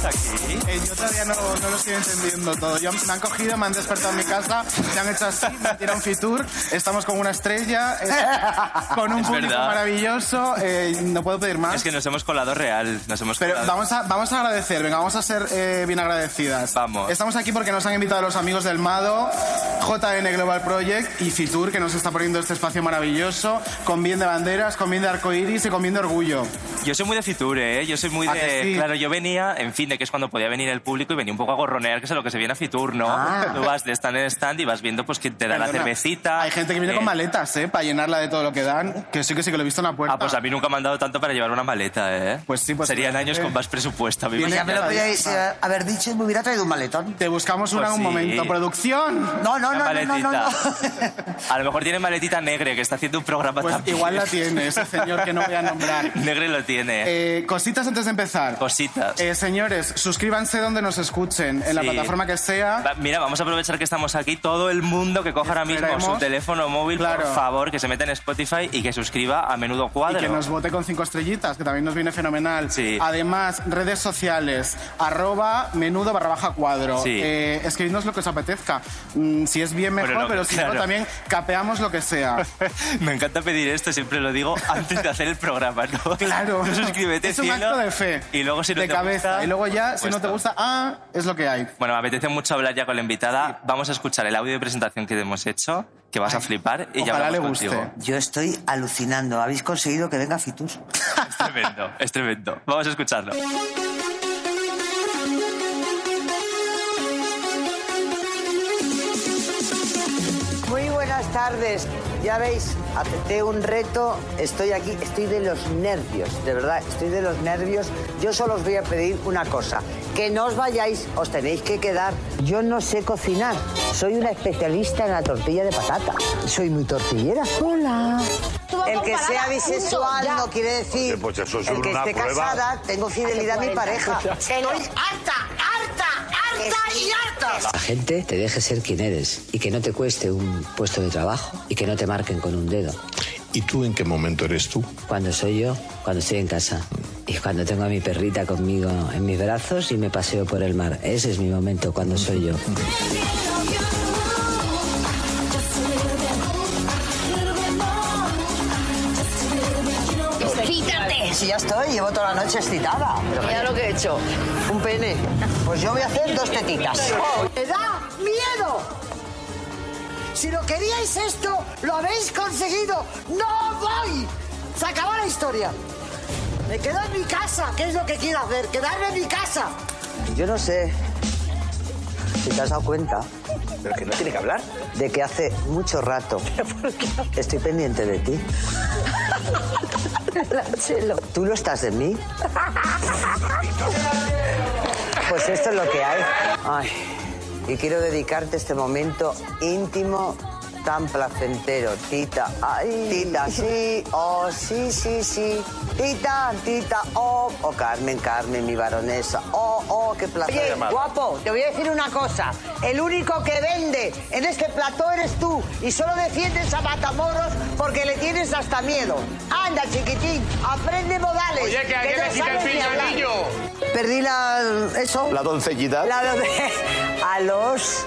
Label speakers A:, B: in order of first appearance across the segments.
A: ¿Qué hacemos aquí?
B: Eh, yo todavía no, no lo estoy entendiendo todo. Yo, me han cogido, me han despertado en mi casa, me han hecho así, me han tirado un fitur, estamos con una estrella, eh, con un
A: Es
B: público
A: verdad.
B: maravilloso, eh, no puedo pedir más.
A: Es que nos hemos colado real. Nos hemos
B: Pero
A: colado.
B: vamos a, vamos a agradecer, venga, vamos a ser eh, bien agradecidas.
A: Vamos.
B: Estamos aquí porque nos han invitado los amigos del MADO, JN Global Project y Fitur, que nos está poniendo este espacio maravilloso, con bien de banderas, con bien de arcoiris y con bien de orgullo.
A: Yo soy muy de Fiture, ¿eh? Yo soy muy
B: ¿A
A: de...
B: sí?
A: Claro, yo venía, en fin, de que es cuando podía venir el público y venía un poco a gorronear, que es a lo que se viene a Fitur, ¿no? Tú vas de stand en stand y vas viendo pues quién te da la cervecita.
B: Hay gente que viene
A: eh,
B: con maletas, ¿eh? Para llenarla de todo lo que dan, que sí que sí que lo he visto en la puerta.
A: Ah, pues a mí nunca me han dado tanto para llevar una maleta, ¿eh?
B: Pues sí, pues
A: Serían
B: sí.
A: años con más presupuesto. a mí me
B: Viene
C: Ya me lo podíais eh, haber dicho y me hubiera traído un maletón.
B: Te buscamos una
A: Pues
B: en un
A: sí.
B: momento. ¡Producción!
C: No, no, no, no, no.
A: A lo mejor tiene maletita negre, que está haciendo un programa
B: Pues
A: también.
B: igual la tiene ese señor que no voy a nombrar.
A: Negre lo tiene.
B: Eh, cositas antes de empezar.
A: Cositas.
B: Eh, suscríbanse donde nos escuchen, en la
A: Sí.
B: plataforma que sea.
A: Va, Mira, vamos a aprovechar que estamos aquí. Todo el mundo que coja ahora mismo
B: Esperemos.
A: su teléfono móvil,
B: Claro.
A: por favor, que se meta en Spotify y que suscriba a Menudo
B: Y
A: Cuadro.
B: que nos vote con cinco estrellitas, que también nos viene fenomenal.
A: Sí.
B: Además, redes sociales, arroba menudo barra baja cuadro.
A: Sí.
B: Eh, escribidnos lo que os apetezca. Mm, si es bien mejor,
A: Bueno, no,
B: pero si
A: claro.
B: no, también capeamos lo que sea.
A: Me encanta pedir esto, siempre lo digo antes de hacer el programa, ¿no?
B: Claro.
A: Tú suscríbete,
B: Es un
A: cielo,
B: acto de fe.
A: Y luego si no
B: de
A: te
B: cabeza.
A: gusta,
B: y luego ya, si no te gusta, ah, es lo que hay.
A: Bueno, me apetece mucho hablar ya con la invitada. Vamos a escuchar el audio de presentación que hemos hecho, que vas a flipar y ya
B: Ojalá
A: hablamos
B: le guste.
A: contigo.
C: Yo estoy alucinando. Habéis conseguido que venga Fitur.
A: Es tremendo, es tremendo. Vamos a escucharlo.
D: Tardes. Ya veis, acepté un reto. Estoy aquí, estoy de los nervios, de verdad, estoy de los nervios. Yo solo os voy a pedir una cosa, que no os vayáis, os tenéis que quedar. Yo no sé cocinar, soy una especialista en la tortilla de patata. Soy muy tortillera. Hola. El que sea bisexual no quiere decir
E: Oye, pues eso es
D: el que
E: una
D: esté
E: prueba.
D: casada, tengo fidelidad a mi pareja. Estoy harta, y harta.
F: La gente te deje ser quien eres y que no te cueste un puesto de trabajo y que no te marquen con un dedo.
E: ¿Y tú en qué momento eres tú?
F: Cuando soy yo, cuando estoy en casa y cuando tengo a mi perrita conmigo en mis brazos y me paseo por el mar. Ese es mi momento cuando soy yo.
D: Si ya estoy, llevo toda la noche excitada. Mira lo que he hecho. Un pene. Pues yo voy a hacer dos tetitas. ¡Me da miedo! Si lo queríais esto, lo habéis conseguido. ¡No voy! Se acabó la historia. Me quedo en mi casa. ¿Qué es lo que quiero hacer? Quedarme en mi casa. Yo no sé si te has dado cuenta
G: Pero que no tiene que hablar.
D: de que hace mucho rato estoy pendiente de ti. ¿Tú lo estás de mí? Pues esto es lo que hay. Ay, y quiero dedicarte este momento íntimo tan placentero. Tita, ay, tita, sí, oh, sí, sí, sí. Tita, tita, oh, oh, Carmen, Carmen, mi baronesa. Oh, oh, qué placer. Oye, guapo, te voy a decir una cosa. El único que vende en este plató eres tú. Y solo defiendes a Matamoros porque le tienes hasta miedo. Anda, chiquitín, aprende modales.
G: Oye, que hay que
D: no
G: le quite el pillo al niño.
D: Perdí la... eso.
E: La doncellita.
D: La donde- a los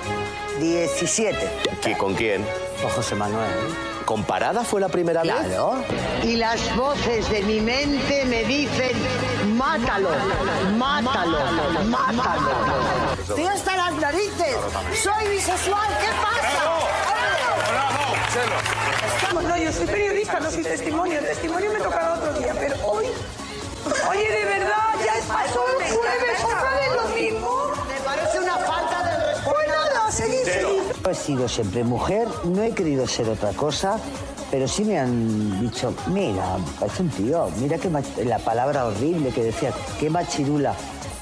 D: 17.
E: ¿Qué, ¿Con quién?
D: Con José Manuel.
E: ¿Comparada fue la primera vez?
D: Claro. Y las voces de mi mente me dicen, mátalo, mátalo, mátalo. Estoy hasta las narices. Soy bisexual, ¿qué pasa?
H: Estamos, no, yo soy periodista, no soy testimonio. El testimonio me tocará otro día, pero hoy. Oye, de verdad, ya es pasó el jueves,
D: He sido siempre mujer, no he querido ser otra cosa.
F: pero sí me han dicho, mira, es un tío, mira mach- la palabra horrible que decía, qué machirula.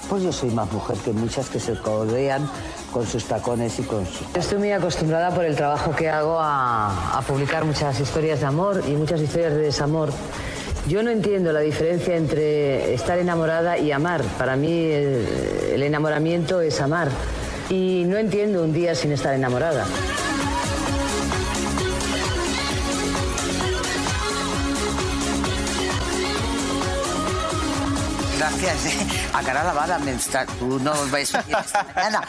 F: Pues yo soy más mujer que muchas que se codean con sus tacones y con su...
I: Estoy muy acostumbrada por el trabajo que hago a, publicar muchas historias de amor y muchas historias de desamor. Yo no entiendo la diferencia entre estar enamorada y amar. Para mí el enamoramiento es amar. Y no entiendo un día sin estar enamorada.
D: Gracias, ¿eh? A cara lavada, me está- tú no os vais a ir esta mañana.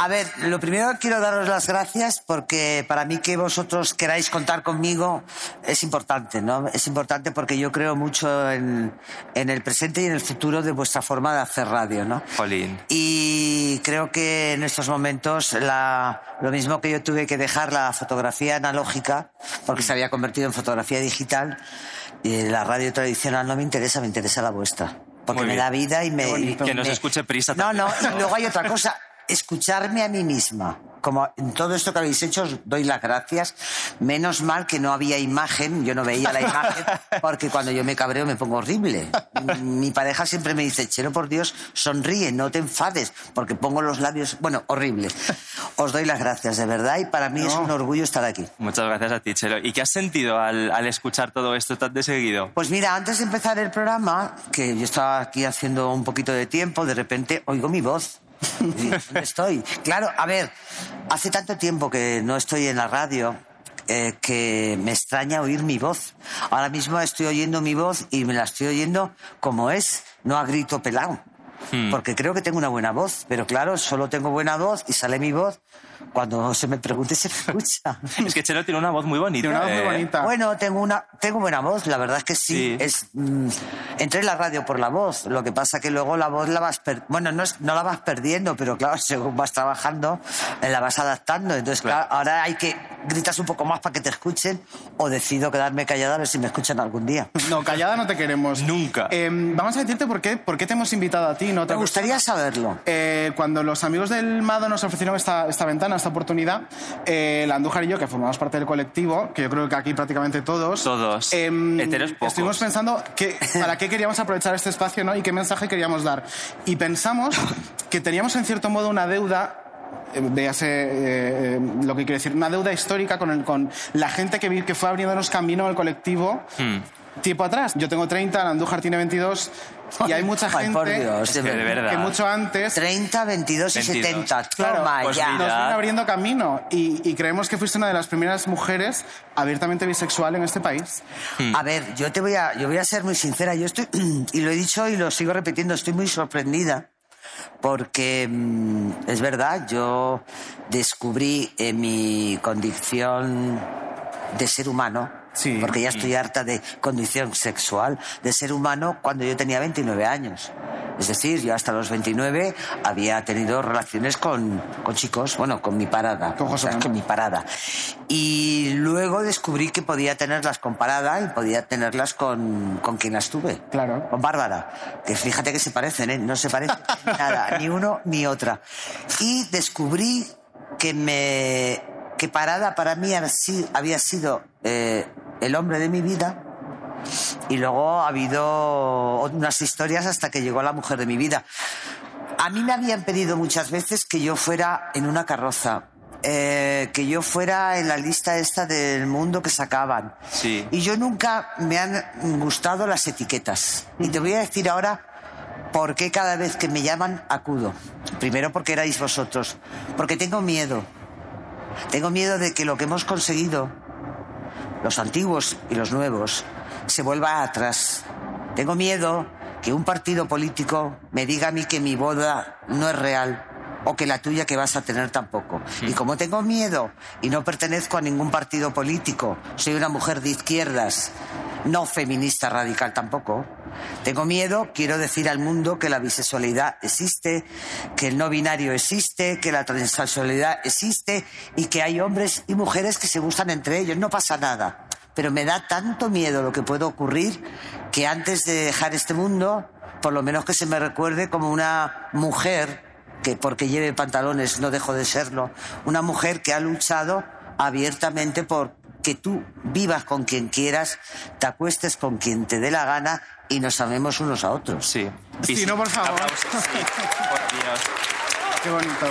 D: A ver, lo primero quiero daros las gracias porque para mí que vosotros queráis contar conmigo es importante, ¿no? Es importante porque yo creo mucho en, en el presente y en el futuro de vuestra forma de hacer radio, ¿no?
A: Jolín.
D: Y creo que en estos momentos la- lo mismo que yo tuve que dejar la fotografía analógica porque se había convertido en fotografía digital, y la radio tradicional no me interesa, me interesa la vuestra. Porque me da vida y me... Y
A: Que nos
D: me-
A: escuche Prisa
D: No, no,
A: también.
D: y luego hay otra cosa. Escucharme a mí misma. Como en todo esto que habéis hecho, os doy las gracias. Menos mal que no había imagen, yo no veía la imagen, porque cuando yo me cabreo me pongo horrible. Mi pareja siempre me dice, Chelo, por Dios, sonríe, no te enfades, porque pongo los labios, bueno, horrible. Os doy las gracias, de verdad, y para mí es un orgullo estar aquí.
A: Muchas gracias a ti, Chelo. ¿Y qué has sentido al, al escuchar todo esto tan de seguido?
D: Pues mira, antes de empezar el programa, que yo estaba aquí haciendo un poquito de tiempo, de repente oigo mi voz. ¿Dónde estoy? Claro, a ver, hace tanto tiempo que no estoy en la radio eh, que me extraña oír mi voz. Ahora mismo estoy oyendo mi voz y me la estoy oyendo como es, no a grito pelado. Porque creo que tengo una buena voz, pero claro, solo tengo buena voz y sale mi voz. Cuando se me pregunte, se me escucha.
A: Es que Chelo tiene una voz muy bonita. ¿eh?
D: Bueno, tengo una, tengo buena voz, la verdad es que sí.
A: Sí.
D: Es, mm, entré en la radio por la voz, lo que pasa que luego la voz la vas per- bueno, no, es- no la vas perdiendo, pero claro, según vas trabajando, eh, la vas adaptando. Entonces, claro, ahora hay que gritas un poco más para que te escuchen o decido quedarme callada a ver si me escuchan algún día.
B: No, callada no te queremos.
A: Nunca.
B: Eh, vamos a decirte por qué, por qué te hemos invitado a ti. No
D: Me gustaría saberlo.
B: Eh, cuando los amigos del Mado nos ofrecieron esta, esta ventana, esta oportunidad, eh, la Andújar y yo, que formamos parte del colectivo, que yo creo que aquí prácticamente todos,
A: Todos.
B: em,
A: Heteros pocos.
B: estuvimos pensando que, para qué queríamos aprovechar este espacio ¿no? y qué mensaje queríamos dar. Y pensamos que teníamos en cierto modo una deuda véase eh, eh, lo que quiero decir, una deuda histórica con, el- con la gente que, vi- que fue abriéndonos camino al colectivo
A: Hmm.
B: Tiempo atrás. Yo tengo 30, la Andújar tiene 22 y hay mucha
D: Ay,
B: gente
D: por Dios,
A: que de verdad.
B: que mucho antes
D: 30, 22 y
A: 22.
D: 70.
B: Claro,
D: Toma
A: pues
D: ya.
B: nos viene abriendo camino y, y creemos que fuiste una de las primeras mujeres abiertamente bisexual en este país.
D: A ver, yo te voy a, yo voy a ser muy sincera. Yo estoy, y lo he dicho y lo sigo repitiendo, estoy muy sorprendida porque mm, es verdad, yo descubrí en mi condición de ser humano,
B: Sí.
D: porque ya estoy harta de condición sexual, de ser humano cuando yo tenía 29 años. Es decir, yo hasta los 29 había tenido relaciones con, con chicos, bueno, con mi parada.
B: Con José
D: o sea, con mi parada. Y luego descubrí que podía tenerlas con parada y podía tenerlas con, con quien las tuve.
B: Claro.
D: Con Bárbara. Que fíjate que se parecen, ¿eh? No se parecen nada, ni uno ni otra. Y descubrí que me. que parada para mí había sido eh, el hombre de mi vida. Y luego ha habido unas historias hasta que llegó la mujer de mi vida. A mí me habían pedido muchas veces que yo fuera en una carroza, eh, que yo fuera en la lista esta del mundo que sacaban.
A: Sí.
D: Y yo nunca me han gustado las etiquetas. Y te voy a decir ahora por qué cada vez que me llaman acudo. Primero porque erais vosotros. Porque tengo miedo. Tengo miedo de que lo que hemos conseguido, los antiguos y los nuevos, se vuelva atrás. Tengo miedo que un partido político me diga a mí que mi boda no es real o que la tuya que vas a tener tampoco. Y como tengo miedo y no pertenezco a ningún partido político, soy una mujer de izquierdas, no feminista radical tampoco, tengo miedo, quiero decir al mundo que la bisexualidad existe, que el no binario existe, que la transexualidad existe y que hay hombres y mujeres que se gustan entre ellos. No pasa nada. Pero me da tanto miedo lo que puede ocurrir que antes de dejar este mundo, por lo menos que se me recuerde como una mujer que porque lleve pantalones no dejo de serlo, una mujer que ha luchado abiertamente por que tú vivas con quien quieras, te acuestes con quien te dé la gana y nos amemos unos a otros.
A: Sí.
B: Sí, no, por favor.
A: Aplausos, sí. Por Dios.
B: Qué bonito.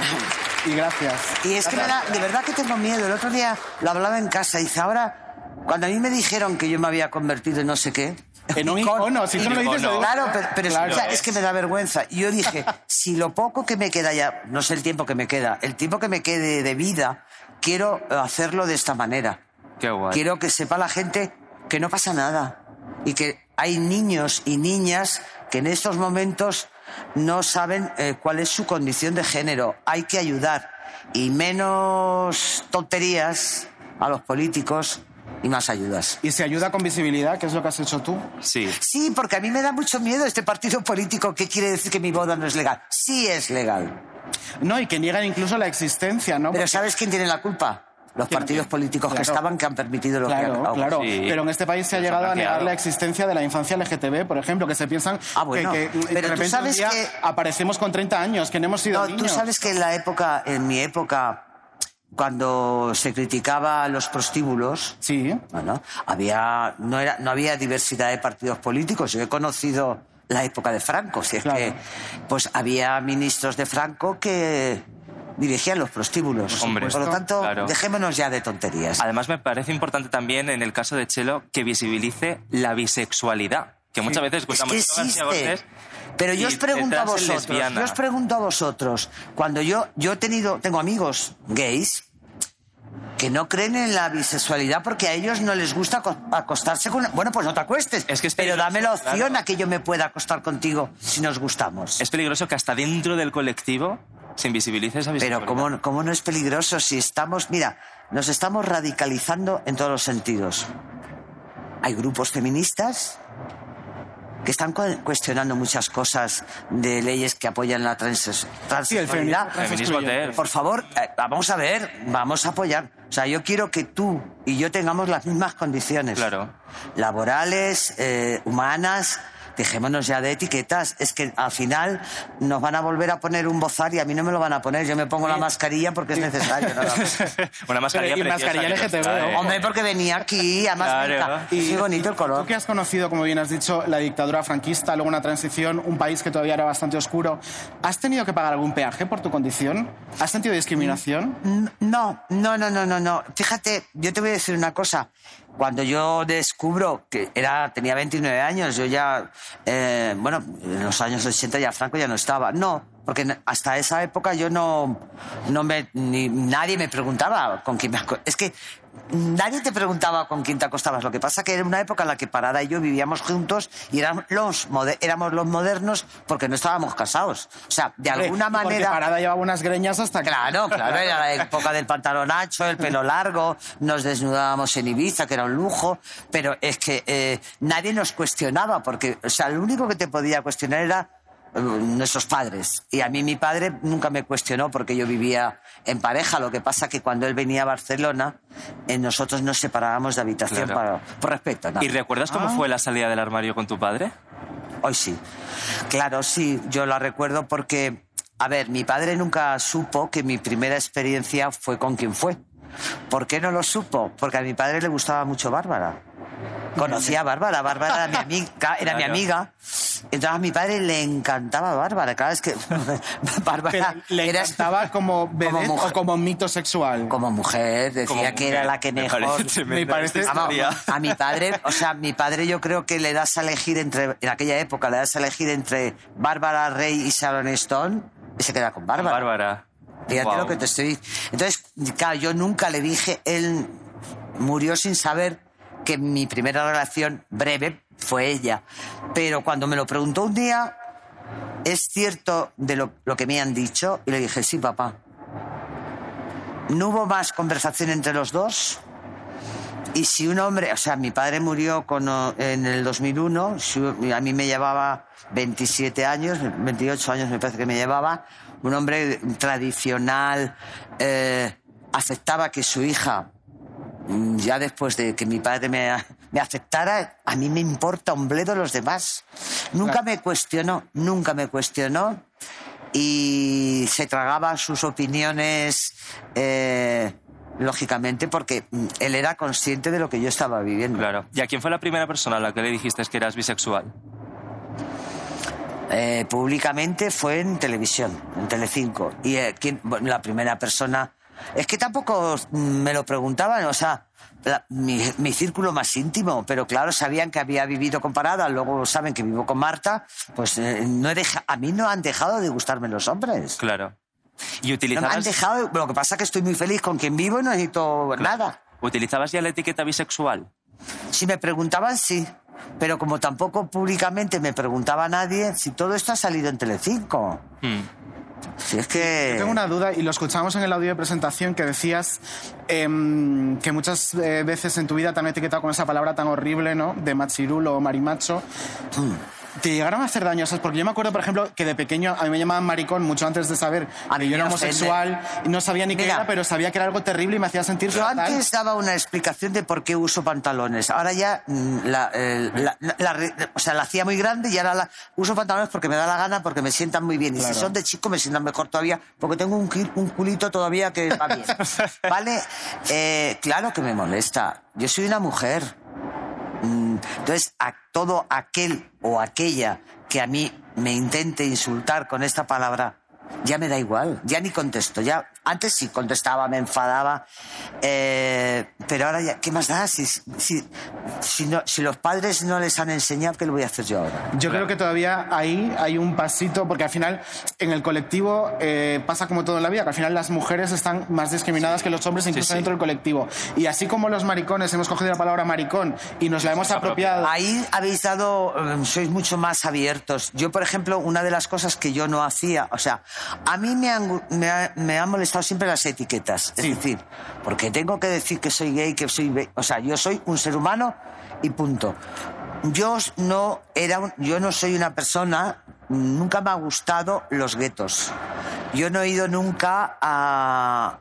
B: Y gracias.
D: Y es que me da, de verdad que tengo miedo. El otro día lo hablaba en casa. Dice, ahora, cuando a mí me dijeron que yo me había convertido en no sé qué.
B: En un icono, si tú no lo dices, lo.
D: Claro, pero, pero
B: Claro.
D: escucha, es que me da vergüenza. Yo dije, si lo poco que me queda ya, no sé el tiempo que me queda, el tiempo que me quede de vida, quiero hacerlo de esta manera.
A: Qué guay.
D: Quiero que sepa la gente que no pasa nada y que hay niños y niñas que en estos momentos no saben eh, cuál es su condición de género. Hay que ayudar y menos tonterías a los políticos y más ayudas.
B: Y se ayuda con visibilidad, que es lo que has hecho tú.
A: Sí.
D: Sí, porque a mí me da mucho miedo este partido político que quiere decir que mi boda no es legal. Sí es legal.
B: No, y que niegan incluso la existencia, ¿no?
D: Pero
B: Porque-
D: ¿sabes quién tiene la culpa? Los partidos políticos que estaban que han permitido lo que
B: Claro,
D: han
B: claro.
A: Sí.
B: Pero en este país se ha llegado a negar la existencia de la infancia LGTB, por ejemplo, que se piensan
D: Ah, bueno.
B: que, que de
D: Pero tú sabes
B: un día
D: que-
B: aparecemos con 30 años, que no hemos sido
D: No,
B: niños.
D: tú sabes que en la época, en mi época, cuando se criticaba a los prostíbulos,
B: Sí.
D: bueno, había, no, era, no había diversidad de partidos políticos. Yo he conocido la época de Franco, si es
B: Claro.
D: que pues había ministros de Franco que dirigían los prostíbulos.
A: Hombre,
D: Por lo tanto,
A: claro.
D: dejémonos ya de tonterías.
A: Además, me parece importante también en el caso de Chelo que visibilice la bisexualidad. Que muchas veces
D: Es
A: escuchamos
D: que
A: "No, García
D: existe.
A: Cortés",
D: Pero yo os pregunto a
A: es
D: vosotros, yo os pregunto a vosotros, cuando yo, yo he tenido, tengo amigos gays que no creen en la bisexualidad porque a ellos no les gusta aco- acostarse con... Bueno, pues no te acuestes,
A: Es que es
D: pero dame la opción
A: claro.
D: a que yo me pueda acostar contigo si nos gustamos.
A: Es peligroso que hasta dentro del colectivo se invisibilice esa
D: Pero
A: bisexualidad.
D: ¿cómo, ¿cómo no es peligroso si estamos... Mira, nos estamos radicalizando en todos los sentidos. Hay grupos feministas que están cu- cuestionando muchas cosas de leyes que apoyan la trans transexualidad.
A: Feminismo TERF.
D: Por favor, eh, vamos a ver, vamos a apoyar. O sea, yo quiero que tú y yo tengamos las mismas condiciones.
A: Claro.
D: Laborales, eh, humanas. Dejémonos ya de etiquetas. Es que al final nos van a volver a poner un bozar y a mí no me lo van a poner. Yo me pongo la mascarilla porque es necesario.
A: Una mascarilla
B: Pero- y
A: preciosa
B: mascarilla LGTB.
D: Hombre, porque venía aquí, además
A: Claro.
D: Y muy bonito el
B: Tú
D: color.
B: que has conocido, como bien has dicho, la dictadura franquista, luego una transición, un país que todavía era bastante oscuro, ¿has tenido que pagar algún peaje por tu condición? ¿Has sentido discriminación?
D: No, no, no, no, no, no. Fíjate, yo te voy a decir una cosa. Cuando yo descubro que era, tenía 29 años, yo ya, eh, bueno, en los años 80 ya Franco ya no estaba. No, porque hasta esa época yo no, no me, ni nadie me preguntaba con quién me aco- Es que nadie te preguntaba con quién te acostabas. Lo que pasa que era una época en la que Parada y yo vivíamos juntos y éramos los, éramos los modernos porque no estábamos casados. O sea, de alguna manera...
B: Parada llevaba unas greñas hasta que...
D: Claro, claro, era la época del pantalón ancho, el pelo largo, nos desnudábamos en Ibiza, que era un lujo, pero es que eh, nadie nos cuestionaba, porque, o sea, lo único que te podía cuestionar era nuestros padres. Y a mí mi padre nunca me cuestionó porque yo vivía en pareja. Lo que pasa que cuando él venía a Barcelona, eh, nosotros nos separábamos de habitación
A: Claro.
D: para- por respeto. nada.
A: ¿Y recuerdas cómo
B: Ah.
A: fue la salida del armario con tu padre?
D: Hoy sí. Claro, sí, yo la recuerdo porque, a ver, mi padre nunca supo que mi primera experiencia fue con quien fue. ¿Por qué no lo supo? Porque a mi padre le gustaba mucho Bárbara. Conocía a Bárbara, Bárbara era mi amiga, era mi amiga. Entonces a mi padre le encantaba Bárbara. Claro, es que Bárbara
B: Pero ¿Le
D: era
B: encantaba como vedette
D: mujer.
B: o como mito sexual?
D: como mujer, decía
A: Como
D: que era
A: mujer.
D: la que
A: Me
D: mejor.
A: parece
B: Me parece-
A: esta
D: Vamos,
A: historia.
D: a mi padre, o sea, mi padre yo creo que le das a elegir entre, en aquella época le das a elegir entre Bárbara Rey y Sharon Stone y se queda con Bárbara.
A: Bárbara.
D: Fíjate
A: Guau.
D: lo que te estoy. Entonces, claro, yo nunca le dije, él murió sin saber que mi primera relación breve fue ella. Pero cuando me lo preguntó un día, ¿es cierto de lo, que me han dicho? Y le dije, sí, papá. No hubo más conversación entre los dos. Y si un hombre, o sea, mi padre murió en el 2001, si- a mí me llevaba 27 años, 28 años me parece que me llevaba, un hombre tradicional, eh, aceptaba que su hija, ya después de que mi padre me, me aceptara, a mí me importa un bledo los demás. Nunca me cuestionó, nunca me cuestionó y se tragaba sus opiniones eh, lógicamente, porque mm, él era consciente de lo que yo estaba viviendo.
A: Claro. ¿Y a quién fue la primera persona a la que le dijiste que eras bisexual?
D: Eh, públicamente fue en televisión, en Telecinco. Y eh, la primera persona... Es que tampoco me lo preguntaban, o sea, la- mi, mi círculo más íntimo, pero claro, sabían que había vivido con Parada, luego saben que vivo con Marta, pues eh, no he deja- a mí no han dejado de gustarme los hombres.
A: Claro. ¿Y
D: No me han
A: utilizabas,
D: dejado, lo que pasa es que estoy muy feliz con quien vivo y no necesito nada.
A: utilizabas ya la etiqueta bisexual?
D: Si me preguntaban, sí. Pero como tampoco públicamente me preguntaba nadie, si todo esto ha salido en Telecinco.
A: Hmm.
D: Si es que...
B: Yo tengo una duda y lo escuchamos en el audio de presentación que decías em, que muchas eh, veces en tu vida te han etiquetado con esa palabra tan horrible, ¿no? De machirulo o marimacho. ¿Te llegaron a hacer daño esas? Porque yo me acuerdo, por ejemplo, que de pequeño a mí me llamaban maricón mucho antes de saber
D: A
B: que
D: mí
B: yo era homosexual y no sabía ni qué
D: Mira.
B: era, pero sabía que era algo terrible y me hacía sentir
D: Yo
B: fatal.
D: antes daba una explicación de por qué uso pantalones. Ahora ya mm, la, eh, la- la- o sea, la hacía muy grande y ahora la, uso pantalones porque me da la gana, porque me sientan muy bien. Y
B: Claro.
D: si son de chico me sientan mejor todavía, porque tengo un, un culito todavía que va bien. ¿Vale? Eh, claro que me molesta. Yo soy una mujer. Entonces, a todo aquel o aquella que a mí me intente insultar con esta palabra, ya me da igual, ya ni contesto. Ya, antes sí contestaba, me enfadaba, eh, pero ahora ya, ¿qué más da? Si, si, si, no- si los padres no les han enseñado, ¿qué lo voy a hacer yo ahora?
B: Yo creo que todavía ahí hay un pasito, porque al final en el colectivo eh, pasa como todo en la vida, que al final las mujeres están más discriminadas que los hombres incluso
A: sí.
B: dentro del colectivo. Y así como los maricones hemos cogido la palabra maricón y nos la hemos apropiado.
D: Ahí habéis dado, eh, sois mucho más abiertos. Yo, por ejemplo, una de las cosas que yo no hacía, o sea, a mí me han, me ha- me han molestado siempre las etiquetas. Es decir, porque tengo que decir que soy gay, que soy... O sea, yo soy un ser humano y punto. Yo no era, un- yo no soy una persona, nunca me ha gustado los guetos. Yo no he ido nunca a,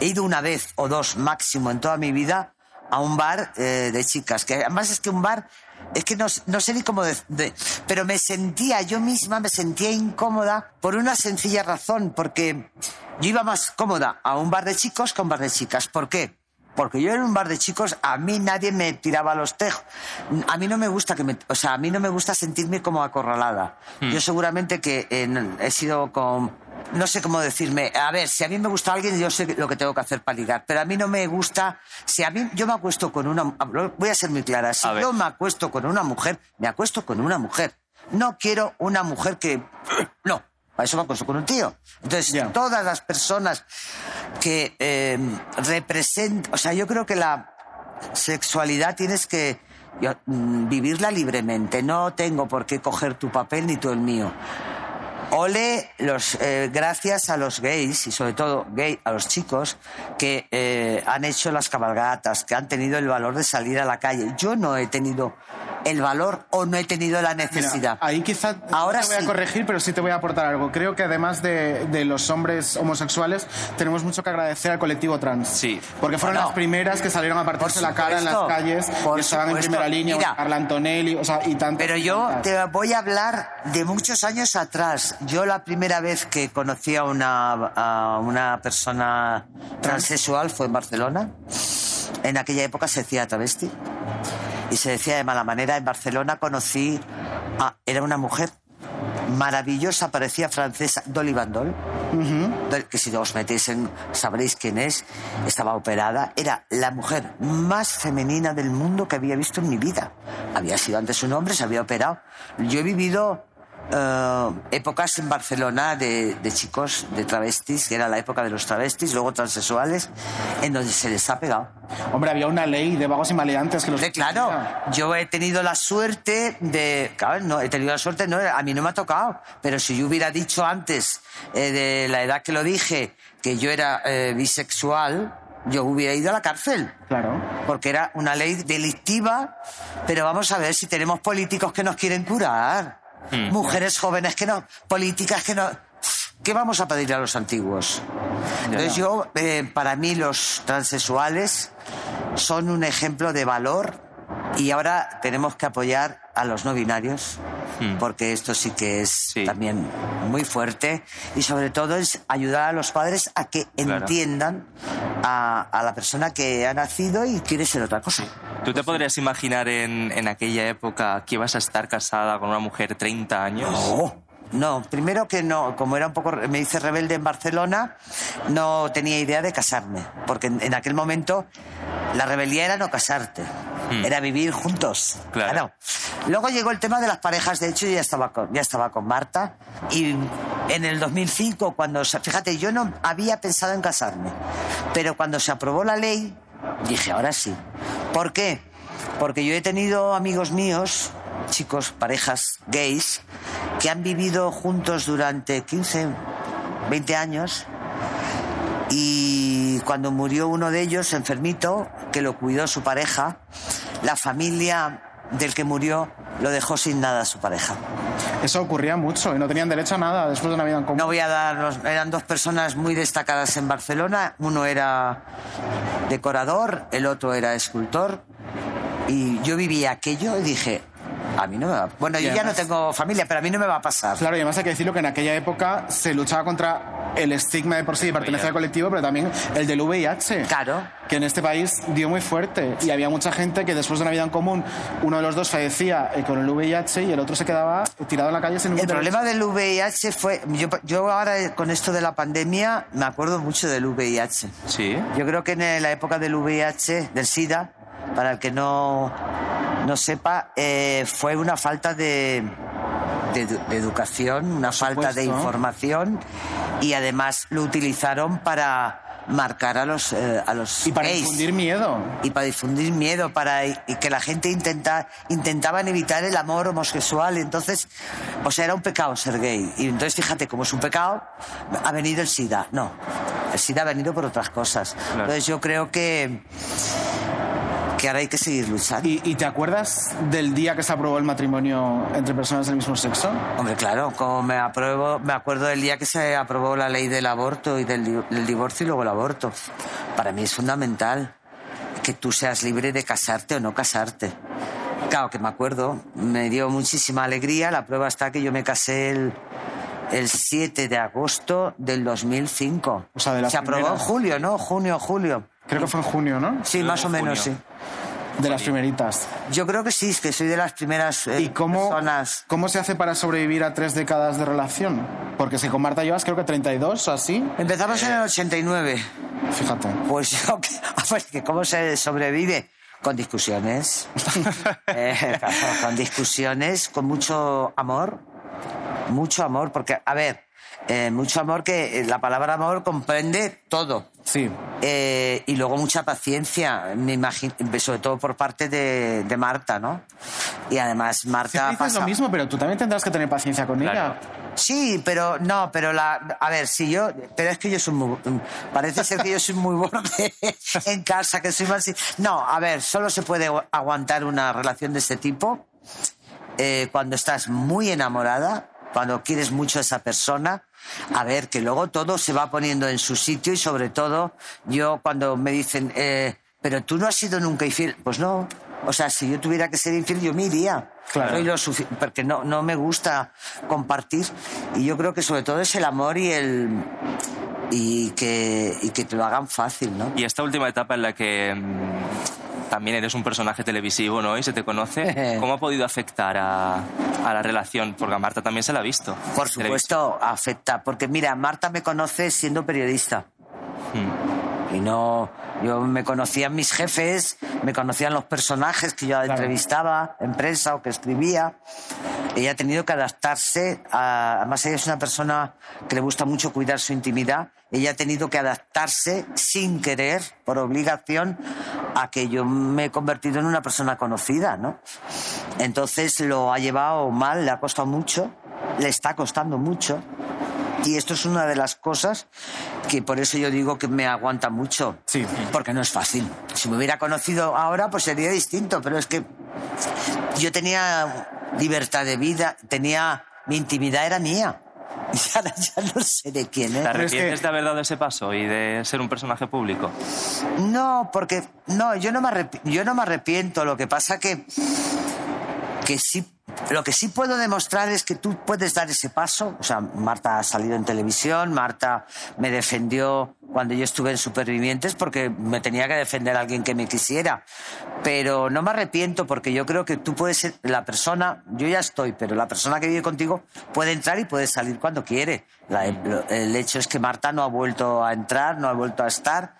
D: he ido una vez o dos máximo en toda mi vida a un bar eh, de chicas, que además es que un bar es que no, no sé ni cómo de, de- pero me sentía yo misma me sentía incómoda por una sencilla razón, porque yo iba más cómoda a un bar de chicos que a un bar de chicas. ¿Por qué? Porque yo en un bar de chicos, a mí nadie me tiraba los tejos. A mí no me gusta que me, o sea, a mí no me gusta sentirme como acorralada. Yo seguramente que eh, he sido con, no sé cómo decirme, a ver, si a mí me gusta alguien, yo sé lo que tengo que hacer para ligar, pero a mí no me gusta, si a mí, yo me acuesto con una, voy a ser muy clara, si yo me acuesto con una mujer, me acuesto con una mujer. No quiero una mujer que, no, para eso me acuesto con un tío. Entonces, todas las personas que eh, representan, o sea, yo creo que la sexualidad tienes que yo, mm, vivirla libremente. No tengo por qué coger tu papel ni tú el mío. Ole, los, eh, gracias a los gays y sobre todo gay, a los chicos que eh, han hecho las cabalgatas, que han tenido el valor de salir a la calle. Yo no he tenido el valor o no he tenido la
B: Mira,
D: necesidad.
B: ahí quizá
D: Ahora
B: no te voy
D: sí.
B: a corregir, pero sí te voy a aportar algo. Creo que además de, de los hombres homosexuales, tenemos mucho que agradecer al colectivo trans.
A: Sí.
B: Porque fueron
D: Bueno,
B: las primeras que salieron a partirse la cara en las
D: supuesto,
B: calles,
D: por
B: y estaban en
D: supuesto.
B: primera línea,
D: Mira.
B: Carla Antonelli, o sea, y tanto.
D: Pero yo te voy a hablar de muchos años atrás. Yo la primera vez que conocí a una, a una persona transexual fue en Barcelona. En aquella época se decía travesti. Y se decía de mala manera. En Barcelona conocí a... Era una mujer maravillosa, parecía francesa, Dolly Bandol. Dol- que si os metéis en... sabréis quién es. Estaba operada. Era la mujer más femenina del mundo que había visto en mi vida. Había sido antes un hombre, se había operado. Yo he vivido eh, épocas en Barcelona de, de chicos, de travestis, que era la época de los travestis, luego transexuales, en donde se les ha pegado.
B: Hombre, había una ley de vagos y maleantes que los.
D: Hombre, claro, yo he tenido la suerte de. Claro, no, he tenido la suerte, no, a mí no me ha tocado. Pero si yo hubiera dicho antes, eh, de la edad que lo dije, que yo era eh, bisexual, yo hubiera ido a la cárcel.
B: Claro.
D: Porque era una ley delictiva, pero vamos a ver si tenemos políticos que nos quieren curar. Mujeres jóvenes que no. Políticas que no. ¿Qué vamos a pedir a los antiguos? Entonces yo, eh, para mí los transexuales son un ejemplo de valor y ahora tenemos que apoyar a los no binarios
A: Hmm.
D: porque esto sí que es también muy fuerte y sobre todo es ayudar a los padres a que
A: Claro.
D: entiendan a, a la persona que ha nacido y quiere ser otra cosa.
A: ¿Tú te podrías imaginar en, en aquella época que ibas a estar casada con una mujer 30 años?
D: No. No, primero que no, como era un poco, me hice rebelde en Barcelona, no tenía idea de casarme, porque en, en aquel momento la rebeldía era no casarte, era vivir juntos.
A: Claro.
D: Luego llegó el tema de las parejas, de hecho yo ya estaba con, ya estaba con Marta y en el 2005 cuando, fíjate, yo no había pensado en casarme, pero cuando se aprobó la ley dije, ahora sí. ¿Por qué? Porque yo he tenido amigos míos, chicos, parejas gays, que han vivido juntos durante 15, 20 años y cuando murió uno de ellos, enfermito, que lo cuidó su pareja, la familia del que murió lo dejó sin nada a su pareja.
B: Eso ocurría mucho y no tenían derecho a nada después de una vida en común.
D: No voy a dar, eran dos personas muy destacadas en Barcelona. Uno era decorador, el otro era escultor. Y yo vivía aquello y dije, a mí no me va. Bueno,
B: Y
D: yo ya no tengo familia, pero a mí no me va a pasar.
B: Claro, y además hay que decirlo que en aquella época se luchaba contra el estigma de por sí de pertenecer al colectivo, pero también el del VIH.
D: Claro.
B: Que en este país dio muy fuerte. Y había mucha gente que después de una vida en común, uno de los dos fallecía eh, con el VIH y el otro se quedaba tirado en la calle sin ningún
D: El problema del VIH fue. Yo, yo ahora, con esto de la pandemia, me acuerdo mucho del VIH.
A: Sí.
D: Yo creo que en la época del VIH, del SIDA, para el que no, no sepa, eh, fue una falta de, de edu- de educación, una falta de información y además lo utilizaron para marcar a los eh, a los
B: Y para
D: gays.
B: infundir miedo.
D: y para difundir miedo para y que la gente intenta intentaban evitar el amor homosexual. Entonces o sea era un pecado ser gay. Y entonces fíjate como es un pecado ha venido el sida. No el sida ha venido por otras cosas. Entonces yo creo que que ahora hay que seguir luchando
B: ¿Y, y te acuerdas del día que se aprobó el matrimonio entre personas del mismo sexo?
D: Hombre, claro, como me apruebo, me acuerdo del día que se aprobó la ley del aborto y del, del divorcio y luego el aborto. Para mí es fundamental que tú seas libre de casarte o no casarte. Claro que me acuerdo, me dio muchísima alegría. La prueba está que yo me casé el, el 7 de agosto del 2005.
B: O sea, de
D: se aprobó en julio, ¿no? Junio, julio.
B: Creo que fue en junio, ¿no?
D: Sí, más o menos, sí.
B: De las primeritas.
D: Yo creo que sí, es que soy de las primeras eh,
B: ¿Y cómo,
D: personas.
B: cómo se hace para sobrevivir a tres décadas de relación? Porque si con Marta llevas creo que 32 o así.
D: Empezamos en el 89.
B: Fíjate.
D: Pues yo, que- a ver, que ¿cómo se sobrevive? Con discusiones. Eh, con discusiones, con mucho amor. Mucho amor, porque, a ver, eh, mucho amor que eh, la palabra amor comprende todo.
B: Sí.
D: Eh, y luego mucha paciencia, me imagino, sobre todo por parte de, de Marta, ¿no? Y además Marta
B: dices
D: pasa-
B: lo mismo, pero tú también tendrás que tener paciencia con ella.
D: Sí, pero no, pero la. A ver, si yo. Pero es que yo soy muy. Parece ser que yo soy muy borde en casa, que soy más. No, a ver, solo se puede aguantar una relación de este tipo eh, cuando estás muy enamorada, cuando quieres mucho a esa persona. A ver, que luego todo se va poniendo en su sitio y sobre todo yo cuando me dicen, eh, pero tú no has sido nunca infiel. Pues no. O sea, si yo tuviera que ser infiel, yo me iría.
B: Claro.
D: Lo porque no, no me gusta compartir. Y yo creo que sobre todo es el amor y el. Y que, y que te lo hagan fácil, ¿no?
A: Y esta última etapa en la que mm, también eres un personaje televisivo, ¿no? Y se te conoce, ¿cómo ha podido afectar a, a la relación? Porque a Marta también se la ha visto.
D: Por supuesto, afecta. Porque mira, Marta me conoce siendo periodista. Y no, yo me conocían mis jefes, me conocían los personajes que yo entrevistaba en prensa o que escribía. Ella ha tenido que adaptarse, a, además ella es una persona que le gusta mucho cuidar su intimidad. Ella ha tenido que adaptarse sin querer, por obligación, a que yo me he convertido en una persona conocida, ¿no? Entonces lo ha llevado mal, le ha costado mucho, le está costando mucho. Y esto es una de las cosas que por eso yo digo que me aguanta mucho.
B: Sí.
D: Porque no es fácil. Si me hubiera conocido ahora, pues sería distinto, pero es que yo tenía libertad de vida, tenía. Mi intimidad era mía. Ya no sé de quién
A: ¿Te
D: es.
A: arrepientes de haber dado ese paso y de ser un personaje público?
D: No, porque no, yo no me arrepi- yo no me arrepiento. Lo que pasa que que sí Lo que sí puedo demostrar es que tú puedes dar ese paso. O sea, Marta ha salido en televisión, Marta me defendió cuando yo estuve en Supervivientes porque me tenía que defender a alguien que me quisiera. Pero no me arrepiento porque yo creo que tú puedes ser la persona, yo ya estoy, pero la persona que vive contigo puede entrar y puede salir cuando quiere. La- el hecho es que Marta no ha vuelto a entrar, no ha vuelto a estar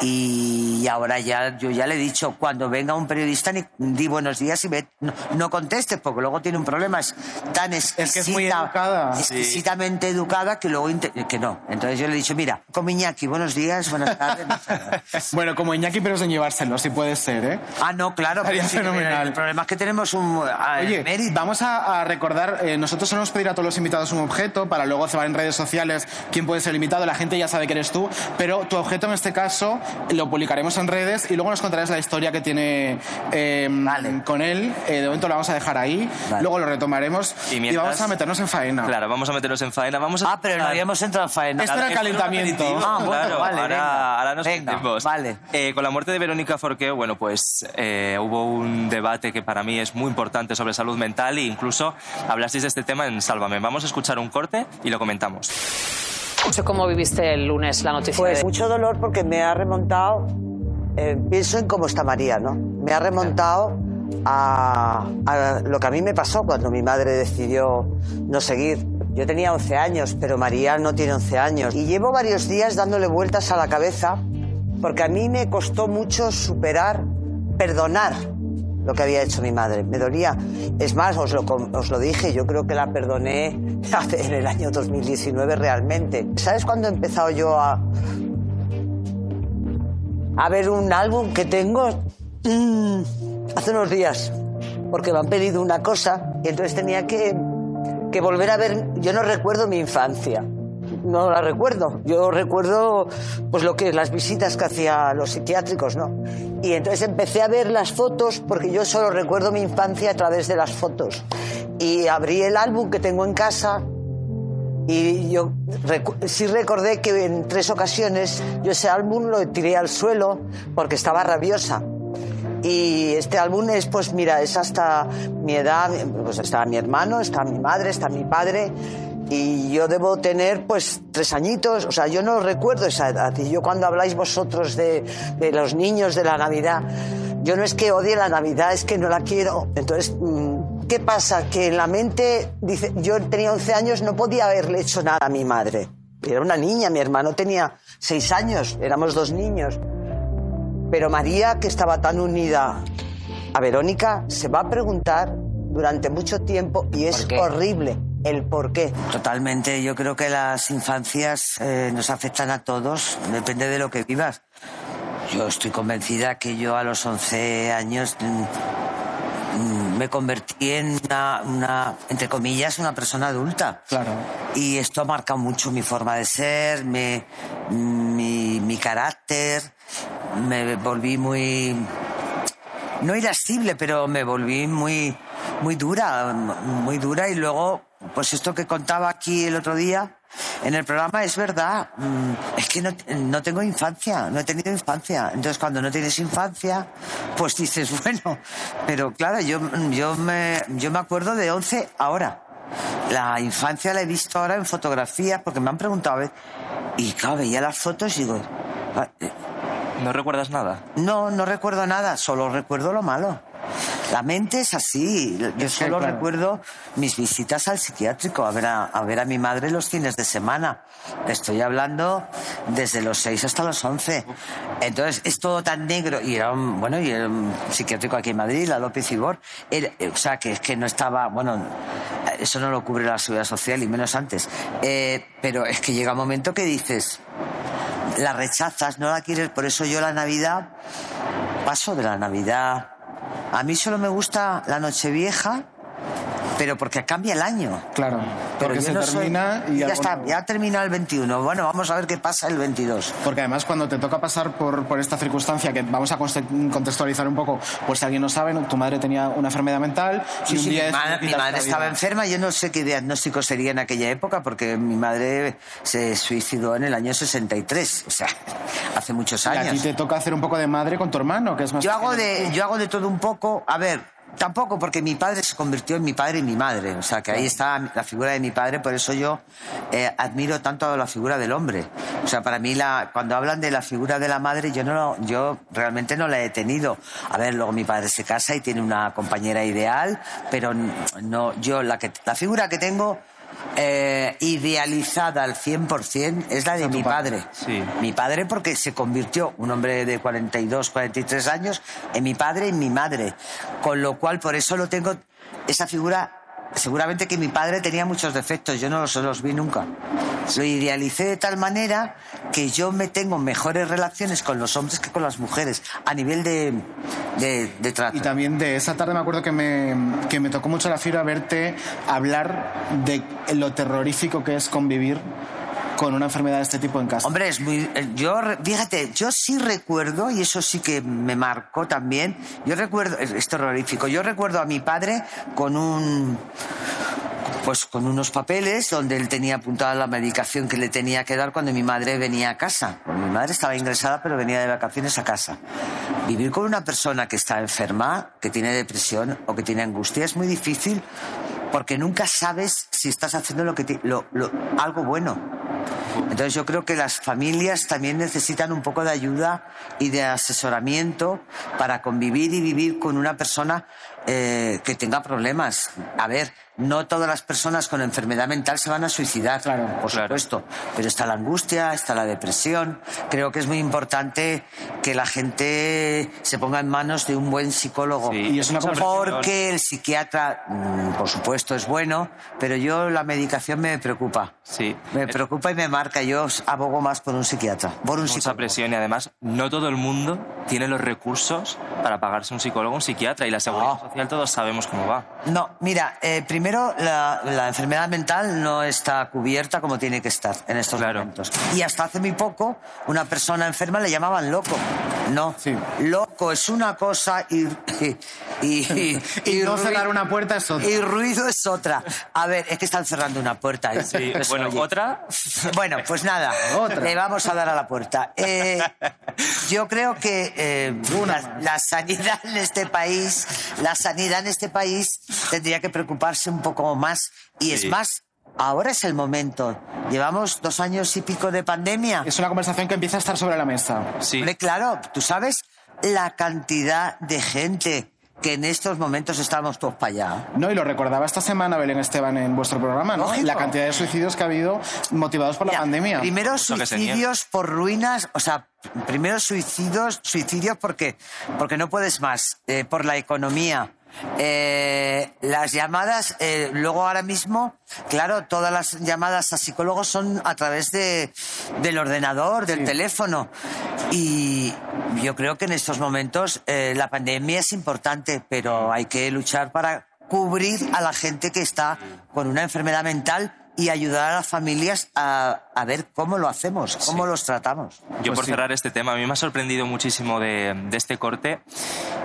D: y ahora ya yo ya le he dicho cuando venga un periodista ni di buenos días y ve, no, no contestes porque luego tiene un problema es tan exquisita,
B: que es muy educada.
D: exquisitamente educada que luego que no entonces yo le he dicho mira con Iñaki buenos días buenas tardes
B: Bueno, como Iñaki, pero sin llevárselo, si puede ser, ¿eh?
D: ah no claro pero sí,
B: fenomenal.
D: el problema es que tenemos un
B: Oye, vamos a, a recordar, eh, nosotros solemos pedir a todos los invitados un objeto para luego cebar en redes sociales quién puede ser el invitado, la gente ya sabe que eres tú, pero tu objeto en este caso lo publicaremos en redes y luego nos contarás la historia que tiene eh, con él. Eh, de momento lo vamos a dejar ahí, luego lo retomaremos y,
A: mientras-
B: vamos a meternos en faena.
A: Claro, vamos a meternos en faena. Vamos a
D: ah pero no habíamos entrado en faena
B: Esto era el calentamiento.
D: Ah, bueno,
A: claro,
D: vale,
A: ahora,
D: venga.
A: ahora nos
D: Venga,
A: metemos.
D: vale.
A: Eh, con la muerte de Verónica Forqué, bueno, pues eh, hubo un debate que para mí es muy importante sobre salud mental e incluso hablasteis de este tema en Sálvame. Vamos a escuchar un corte y lo comentamos.
J: Cómo viviste el lunes la noticia.
F: Pues
J: de-
F: mucho dolor porque me ha remontado, eh, pienso en cómo está María, ¿no? Me ha remontado a, lo que a mí me pasó cuando mi madre decidió no seguir. Yo tenía 11 años, pero María no tiene 11 años. Y llevo varios días dándole vueltas a la cabeza porque a mí me costó mucho superar, perdonar lo que había hecho mi madre. Me dolía. Es más, os lo, os lo dije, yo creo que la perdoné en el año 2019 realmente. ¿Sabes cuándo he empezado yo a, a ver un álbum que tengo? Mm, hace unos días. Porque me han pedido una cosa y entonces tenía que, volver a ver. Yo no recuerdo mi infancia. No la recuerdo. Yo recuerdo pues lo que las visitas que hacía los psiquiátricos, ¿no? Y entonces empecé a ver las fotos porque yo solo recuerdo mi infancia a través de las fotos. Y abrí el álbum que tengo en casa y yo sí recordé que en tres ocasiones yo ese álbum lo tiré al suelo porque estaba rabiosa. Y este álbum es, pues mira, es hasta mi edad, pues está mi hermano, está mi madre, está mi padre. Y yo debo tener pues tres añitos, o sea, yo no recuerdo esa edad. Y yo cuando habláis vosotros de, de los niños de la Navidad, yo no es que odie la Navidad, es que no la quiero. Entonces, mm, ¿qué pasa? Que en la mente, dice, yo tenía 11 años, no podía haberle hecho nada a mi madre. Era una niña, mi hermano tenía seis años, éramos dos niños. Pero María, que estaba tan unida a Verónica, se va a preguntar durante mucho tiempo y es horrible el por qué.
D: Totalmente, yo creo que las infancias eh, nos afectan a todos, depende de lo que vivas. Yo estoy convencida que yo a los 11 años mm, me convertí en una, una, entre comillas, una persona adulta.
B: Claro.
D: Y esto ha marcado mucho mi forma de ser, me- mi, mi carácter, me volví muy, no irascible, pero me volví muy, muy dura, muy dura y luego, pues esto que contaba aquí el otro día en el programa es verdad. Mm, Es que no, no tengo infancia, no he tenido infancia. Entonces cuando no tienes infancia, pues dices, bueno, pero claro, yo, yo, me, yo me acuerdo de 11 ahora. La infancia la he visto ahora en fotografías porque me han preguntado a ver. Y claro, veía las fotos y digo, "Ah, eh,
A: ¿No recuerdas nada?
D: no, no recuerdo nada, solo recuerdo lo malo. La mente es así. Yo
B: Es
D: solo
B: claro.
D: recuerdo mis visitas al psiquiátrico, a ver a, a ver a mi madre los fines de semana. Estoy hablando desde los 6 hasta los 11. Entonces, es todo tan negro. Y era un, bueno, y era un psiquiátrico aquí en Madrid, la López Ibor. Era- o sea, que es que no estaba, bueno, eso no lo cubre la seguridad social y menos antes. Eh, pero es que llega un momento que dices, la rechazas, no la quieres. Por eso yo la Navidad paso de la Navidad. A mí solo me gusta la Nochevieja, pero porque cambia el año.
B: Claro.
D: Pero
B: Porque se
D: no soy-
B: termina y
D: ya está, ya termina el 21. Bueno, vamos a ver qué pasa el 22.
B: Porque además cuando te toca pasar por, por esta circunstancia, que vamos a contextualizar un poco, por si alguien no sabe, tu madre tenía una enfermedad mental
D: Sí,
B: y un
D: sí,
B: día
D: mi, ma- madre estaba enferma, yo no sé qué diagnóstico sería en aquella época, porque mi madre se suicidó en el año 63, o sea, hace muchos
B: Y
D: años.
B: aquí te toca hacer un poco de madre con tu hermano, que es más
D: Yo hago
B: pequeño
D: de, yo hago de todo un poco. A ver, tampoco, porque mi padre se convirtió en mi padre y mi madre. O sea, que ahí está la figura de mi padre, por eso yo eh, admiro tanto la figura del hombre. O sea, para mí, la, cuando hablan de la figura de la madre, yo, no, lo- yo realmente no la he tenido. A ver, luego mi padre se casa y tiene una compañera ideal, pero no, yo la, que, la figura que tengo eh, idealizada al 100% es la de mi padre. Mi padre porque se convirtió, un hombre de 42, 43 años, en mi padre y en mi madre. Con lo cual, por eso lo tengo, esa figura, seguramente que mi padre tenía muchos defectos, yo no los, vi nunca. Lo idealicé de tal manera que yo me tengo mejores relaciones con los hombres que con las mujeres, a nivel de, de, de trato.
B: Y también de esa tarde me acuerdo que me, que me tocó mucho la fibra verte hablar de lo terrorífico que es convivir con una enfermedad de este tipo en casa.
D: Hombre, es muy. eh, Yo, fíjate, yo sí recuerdo, y eso sí que me marcó también, yo recuerdo, es, terrorífico, yo recuerdo a mi padre con un. Pues con unos papeles donde él tenía apuntada la medicación que le tenía que dar cuando mi madre venía a casa. Mi madre estaba ingresada, pero venía de vacaciones a casa. Vivir con una persona que está enferma, que tiene depresión o que tiene angustia es muy difícil porque nunca sabes si estás haciendo lo que lo- lo- algo bueno. Entonces yo creo que las familias también necesitan un poco de ayuda y de asesoramiento para convivir y vivir con una persona eh, que tenga problemas. A ver, no todas las personas con enfermedad mental se van a suicidar, por supuesto, pero está la angustia, está la depresión. Creo que es muy importante que la gente se ponga en manos de un buen psicólogo.
B: Y es una
D: porque el psiquiatra, mm, por supuesto, es bueno, pero yo la medicación me preocupa.
A: Sí.
D: Me preocupa y me marca. Yo abogo más por un psiquiatra, por un
A: Mucha
D: psicólogo.
A: presión y además no todo el mundo tiene los recursos para pagarse un psicólogo un psiquiatra y la seguridad social todos sabemos cómo va.
D: No, mira, eh, primero la, la enfermedad mental no está cubierta como tiene que estar en estos momentos. Y hasta hace muy poco una persona enferma le llamaban loco. No, loco es una cosa y y, y,
B: Y no cerrar una puerta es otra.
D: Y ruido es otra. A ver, es que están cerrando una puerta. ¿eh?
A: Sí,
D: se
A: bueno,
D: oye.
A: ¿otra?
D: Bueno, pues nada,
B: Otra.
D: le vamos a dar a la puerta. Eh, yo creo que eh, la, la sanidad en este país, la sanidad en este país tendría que preocuparse un poco más. Y es más, ahora es el momento. Llevamos dos años y pico de pandemia.
B: Es una conversación que empieza a estar sobre la mesa.
A: Sí.
D: Hombre, claro, tú sabes la cantidad de gente que en estos momentos estamos todos para allá.
B: No, y lo recordaba esta semana Belén Esteban en vuestro programa, ¿no?
D: Lógico.
B: La cantidad de suicidios que ha habido motivados por la pandemia.
D: Primero suicidios por ruinas, o sea, primero suicidios, suicidios porque, porque no puedes más, eh, por la economía. Eh, las llamadas, eh, luego ahora mismo, claro, todas las llamadas a psicólogos son a través de, del ordenador, del teléfono. Y yo creo que en estos momentos eh, la pandemia es importante, pero hay que luchar para cubrir a la gente que está con una enfermedad mental y ayudar a las familias a, a ver cómo lo hacemos, cómo los tratamos.
A: Yo
B: Pues
A: por cerrar este tema, a mí me ha sorprendido muchísimo de, de este corte